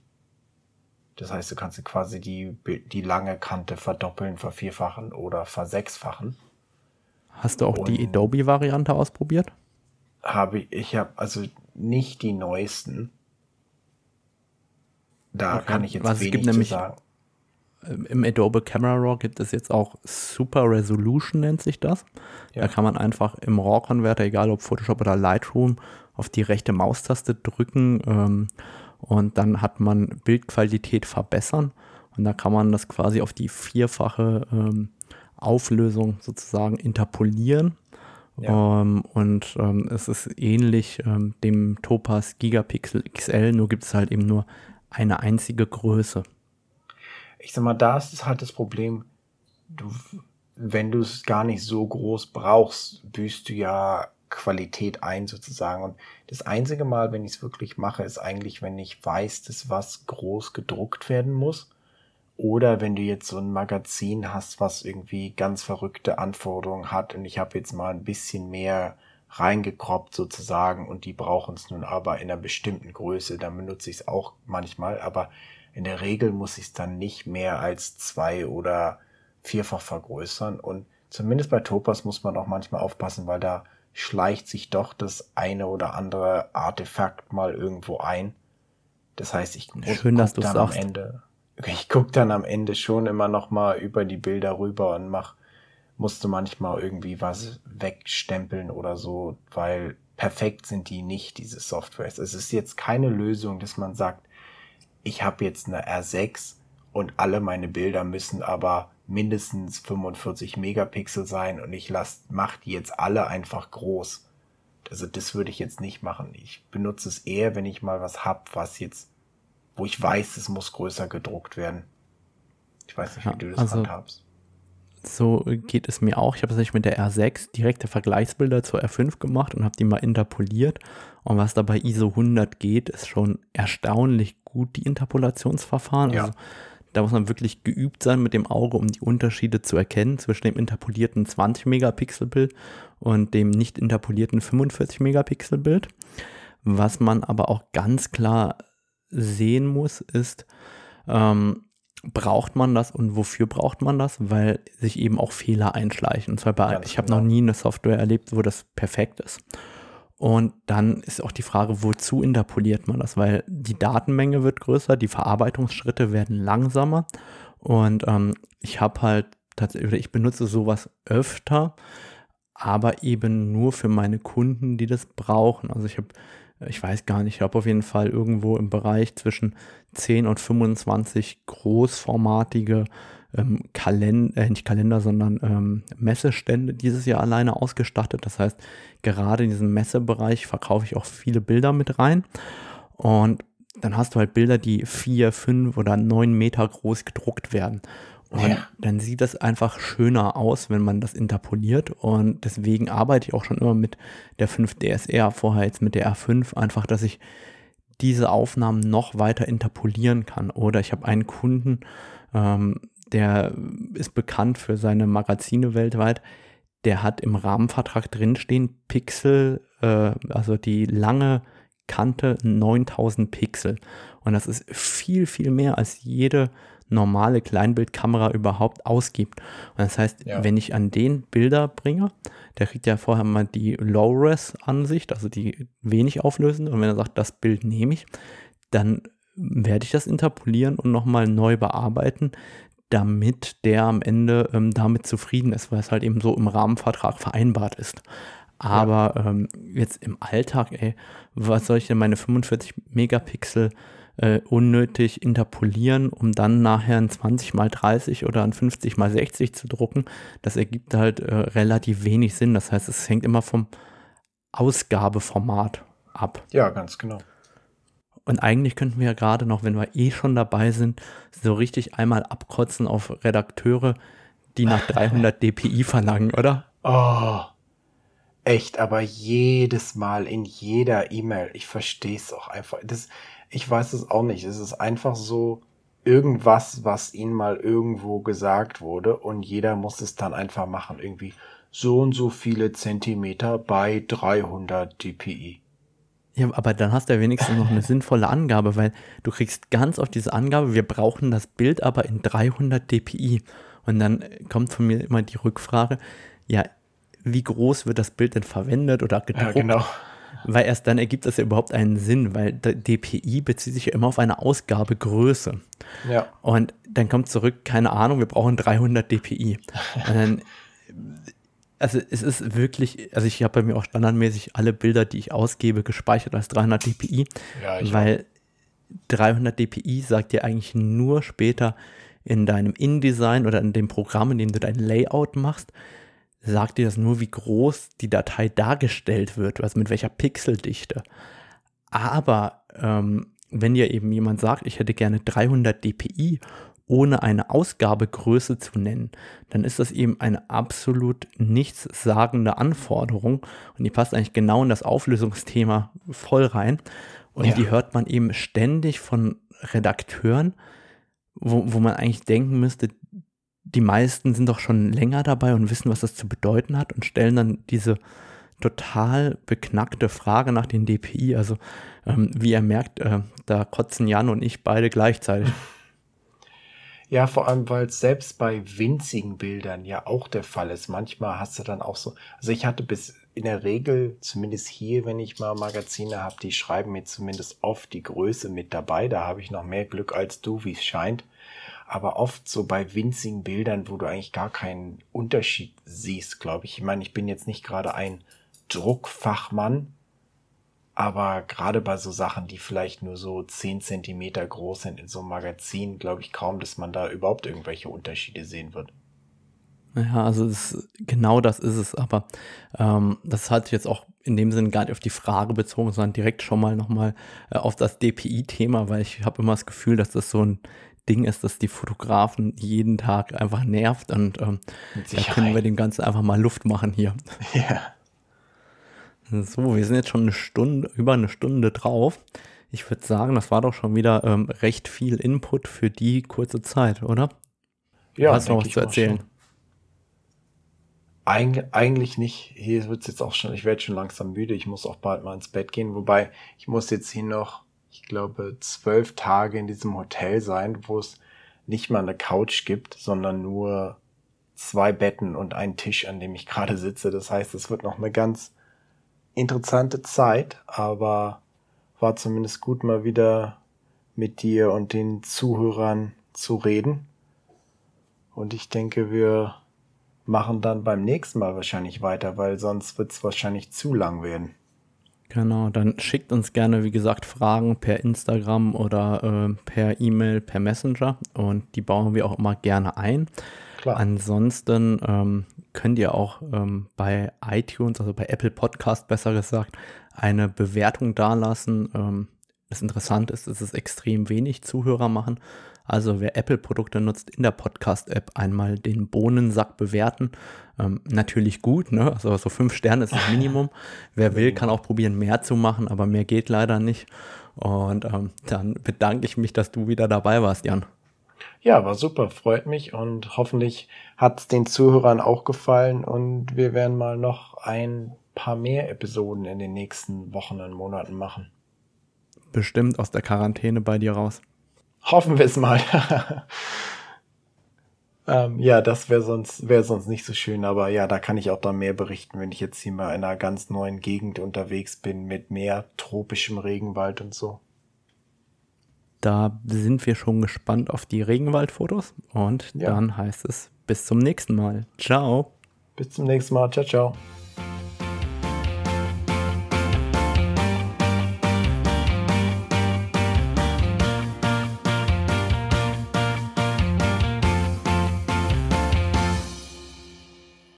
Das heißt, du kannst quasi die, die lange Kante verdoppeln, vervierfachen oder versechsfachen. Hast du auch Und die Adobe-Variante ausprobiert? Habe ich, ich habe also nicht die neuesten. Da okay. kann ich jetzt Was wenig gibt nämlich, sagen. Im Adobe Camera Raw gibt es jetzt auch Super Resolution, nennt sich das. Ja. Da kann man einfach im RAW-Konverter, egal ob Photoshop oder Lightroom, auf die rechte Maustaste drücken ähm, und dann hat man Bildqualität verbessern. Und da kann man das quasi auf die vierfache ähm, Auflösung sozusagen interpolieren. Ja. Ähm, und ähm, es ist ähnlich ähm, dem Topaz Gigapixel XL, nur gibt es halt eben nur eine einzige Größe. Ich sag mal, da ist halt das Problem, du, wenn du es gar nicht so groß brauchst, büßt du ja Qualität ein sozusagen. Und das einzige Mal, wenn ich es wirklich mache, ist eigentlich, wenn ich weiß, dass was groß gedruckt werden muss. Oder wenn du jetzt so ein Magazin hast, was irgendwie ganz verrückte Anforderungen hat und ich habe jetzt mal ein bisschen mehr reingekroppt sozusagen und die brauchen es nun aber in einer bestimmten Größe, dann benutze ich es auch manchmal, aber in der Regel muss ich es dann nicht mehr als zwei oder vierfach vergrößern und zumindest bei Topas muss man auch manchmal aufpassen, weil da schleicht sich doch das eine oder andere Artefakt mal irgendwo ein. Das heißt, ich Schön, dass dann am Ende ich gucke dann am Ende schon immer noch mal über die Bilder rüber und mach, musste manchmal irgendwie was wegstempeln oder so, weil perfekt sind die nicht, diese Softwares. Es ist jetzt keine Lösung, dass man sagt, ich habe jetzt eine R6 und alle meine Bilder müssen aber mindestens 45 Megapixel sein und ich lass, mach die jetzt alle einfach groß. Also das würde ich jetzt nicht machen. Ich benutze es eher, wenn ich mal was hab, was jetzt wo ich weiß, es muss größer gedruckt werden. Ich weiß nicht, wie ja, du das also, handhabst. So geht es mir auch. Ich habe tatsächlich mit der R6 direkte Vergleichsbilder zur R5 gemacht und habe die mal interpoliert. Und was da bei ISO 100 geht, ist schon erstaunlich gut, die Interpolationsverfahren. Ja. Also, da muss man wirklich geübt sein mit dem Auge, um die Unterschiede zu erkennen zwischen dem interpolierten 20 Megapixel Bild und dem nicht interpolierten 45 Megapixel Bild. Was man aber auch ganz klar sehen muss, ist, ähm, braucht man das und wofür braucht man das? Weil sich eben auch Fehler einschleichen. Und zwar bei, Ganz ich habe genau. noch nie eine Software erlebt, wo das perfekt ist. Und dann ist auch die Frage, wozu interpoliert man das? Weil die Datenmenge wird größer, die Verarbeitungsschritte werden langsamer. Und ähm, ich habe halt tatsächlich, ich benutze sowas öfter, aber eben nur für meine Kunden, die das brauchen. Also ich habe ich weiß gar nicht, ich habe auf jeden Fall irgendwo im Bereich zwischen 10 und 25 großformatige ähm, Kalender, äh, nicht Kalender, sondern ähm, Messestände dieses Jahr alleine ausgestattet. Das heißt, gerade in diesem Messebereich verkaufe ich auch viele Bilder mit rein. Und dann hast du halt Bilder, die vier, fünf oder neun Meter groß gedruckt werden. Und ja. dann sieht das einfach schöner aus, wenn man das interpoliert. Und deswegen arbeite ich auch schon immer mit der 5 DSR, vorher jetzt mit der R5, einfach, dass ich diese Aufnahmen noch weiter interpolieren kann. Oder ich habe einen Kunden, ähm, der ist bekannt für seine Magazine weltweit. Der hat im Rahmenvertrag drinstehen Pixel, äh, also die lange Kante 9000 Pixel. Und das ist viel, viel mehr als jede normale Kleinbildkamera überhaupt ausgibt. Und das heißt, ja. wenn ich an den Bilder bringe, der kriegt ja vorher mal die Low-Res-Ansicht, also die wenig auflösende. Und wenn er sagt, das Bild nehme ich, dann werde ich das interpolieren und nochmal neu bearbeiten, damit der am Ende ähm, damit zufrieden ist, weil es halt eben so im Rahmenvertrag vereinbart ist. Aber ja. ähm, jetzt im Alltag, ey, was soll ich denn meine 45 Megapixel äh, unnötig interpolieren, um dann nachher ein 20 mal 30 oder ein 50 mal 60 zu drucken. Das ergibt halt äh, relativ wenig Sinn. Das heißt, es hängt immer vom Ausgabeformat ab. Ja, ganz genau. Und eigentlich könnten wir ja gerade noch, wenn wir eh schon dabei sind, so richtig einmal abkotzen auf Redakteure, die nach 300 dpi verlangen, oder? Oh, echt, aber jedes Mal in jeder E-Mail, ich verstehe es auch einfach. Das, ich weiß es auch nicht. Es ist einfach so irgendwas, was ihnen mal irgendwo gesagt wurde und jeder muss es dann einfach machen. Irgendwie so und so viele Zentimeter bei 300 dpi. Ja, aber dann hast du ja wenigstens noch eine sinnvolle Angabe, weil du kriegst ganz oft diese Angabe, wir brauchen das Bild aber in 300 dpi. Und dann kommt von mir immer die Rückfrage, ja, wie groß wird das Bild denn verwendet oder gedruckt? Ja, genau. Weil erst dann ergibt das ja überhaupt einen Sinn, weil DPI bezieht sich ja immer auf eine Ausgabegröße. Ja. Und dann kommt zurück, keine Ahnung, wir brauchen 300 DPI. Und dann, also es ist wirklich, also ich habe bei mir auch standardmäßig alle Bilder, die ich ausgebe, gespeichert als 300 DPI, Ja, weil 300 DPI sagt dir eigentlich nur später in deinem InDesign oder in dem Programm, in dem du dein Layout machst, sagt dir das nur, wie groß die Datei dargestellt wird, also mit welcher Pixeldichte. Aber ähm, wenn dir eben jemand sagt, ich hätte gerne 300 dpi, ohne eine Ausgabegröße zu nennen, dann ist das eben eine absolut nichtssagende Anforderung und die passt eigentlich genau in das Auflösungsthema voll rein. Und Ja. die hört man eben ständig von Redakteuren, wo, wo man eigentlich denken müsste, die meisten sind doch schon länger dabei und wissen, was das zu bedeuten hat und stellen dann diese total beknackte Frage nach den DPI. Also, ähm, wie ihr merkt, äh, da kotzen Jan und ich beide gleichzeitig. Ja, vor allem, weil es selbst bei winzigen Bildern ja auch der Fall ist. Manchmal hast du dann auch so, also ich hatte bis in der Regel, zumindest hier, wenn ich mal Magazine habe, die schreiben mir zumindest oft die Größe mit dabei. Da habe ich noch mehr Glück als du, wie es scheint. Aber oft so bei winzigen Bildern, wo du eigentlich gar keinen Unterschied siehst, glaube ich. Ich meine, ich bin jetzt nicht gerade ein Druckfachmann, aber gerade bei so Sachen, die vielleicht nur so 10 Zentimeter groß sind in so einem Magazin, glaube ich kaum, dass man da überhaupt irgendwelche Unterschiede sehen wird. Ja, also das, genau das ist es. Aber ähm, das hat jetzt auch in dem Sinne gar nicht auf die Frage bezogen, sondern direkt schon mal nochmal äh, auf das DPI-Thema, weil ich habe immer das Gefühl, dass das so ein Ding ist, das die Fotografen jeden Tag einfach nervt und ähm, da können wir dem Ganzen einfach mal Luft machen hier. Ja. So, wir sind jetzt schon eine Stunde, über eine Stunde drauf. Ich würde sagen, das war doch schon wieder ähm, recht viel Input für die kurze Zeit, oder? Ja, Hast du noch was ich zu erzählen? Eig eigentlich nicht. Hier wird es jetzt auch schon, ich werde schon langsam müde. Ich muss auch bald mal ins Bett gehen. Wobei, ich muss jetzt hier noch, ich glaube, zwölf Tage in diesem Hotel sein, wo es nicht mal eine Couch gibt, sondern nur zwei Betten und einen Tisch, an dem ich gerade sitze. Das heißt, es wird noch eine ganz interessante Zeit, aber war zumindest gut, mal wieder mit dir und den Zuhörern zu reden. Und ich denke, wir machen dann beim nächsten Mal wahrscheinlich weiter, weil sonst wird es wahrscheinlich zu lang werden. Genau, dann schickt uns gerne, wie gesagt, Fragen per Instagram oder äh, per E-Mail, per Messenger und die bauen wir auch immer gerne ein. Klar. Ansonsten ähm, könnt ihr auch ähm, bei iTunes, also bei Apple Podcast besser gesagt, eine Bewertung dalassen. Ähm, das Interessante ist, dass es extrem wenig Zuhörer machen. Also wer Apple-Produkte nutzt, in der Podcast-App einmal den Bohnensack bewerten. Ähm, natürlich gut, ne? Also so fünf Sterne ist das Minimum. wer will, kann auch probieren, mehr zu machen, aber mehr geht leider nicht. Und ähm, dann bedanke ich mich, dass du wieder dabei warst, Jan. Ja, war super, freut mich und hoffentlich hat es den Zuhörern auch gefallen und wir werden mal noch ein paar mehr Episoden in den nächsten Wochen und Monaten machen. Bestimmt aus der Quarantäne bei dir raus. Hoffen wir es mal. ähm, ja, das wäre sonst, wäre sonst nicht so schön, aber ja, da kann ich auch dann mehr berichten, wenn ich jetzt hier mal in einer ganz neuen Gegend unterwegs bin mit mehr tropischem Regenwald und so. Da sind wir schon gespannt auf die Regenwaldfotos und Ja. dann heißt es bis zum nächsten Mal. Ciao. Bis zum nächsten Mal. Ciao, ciao.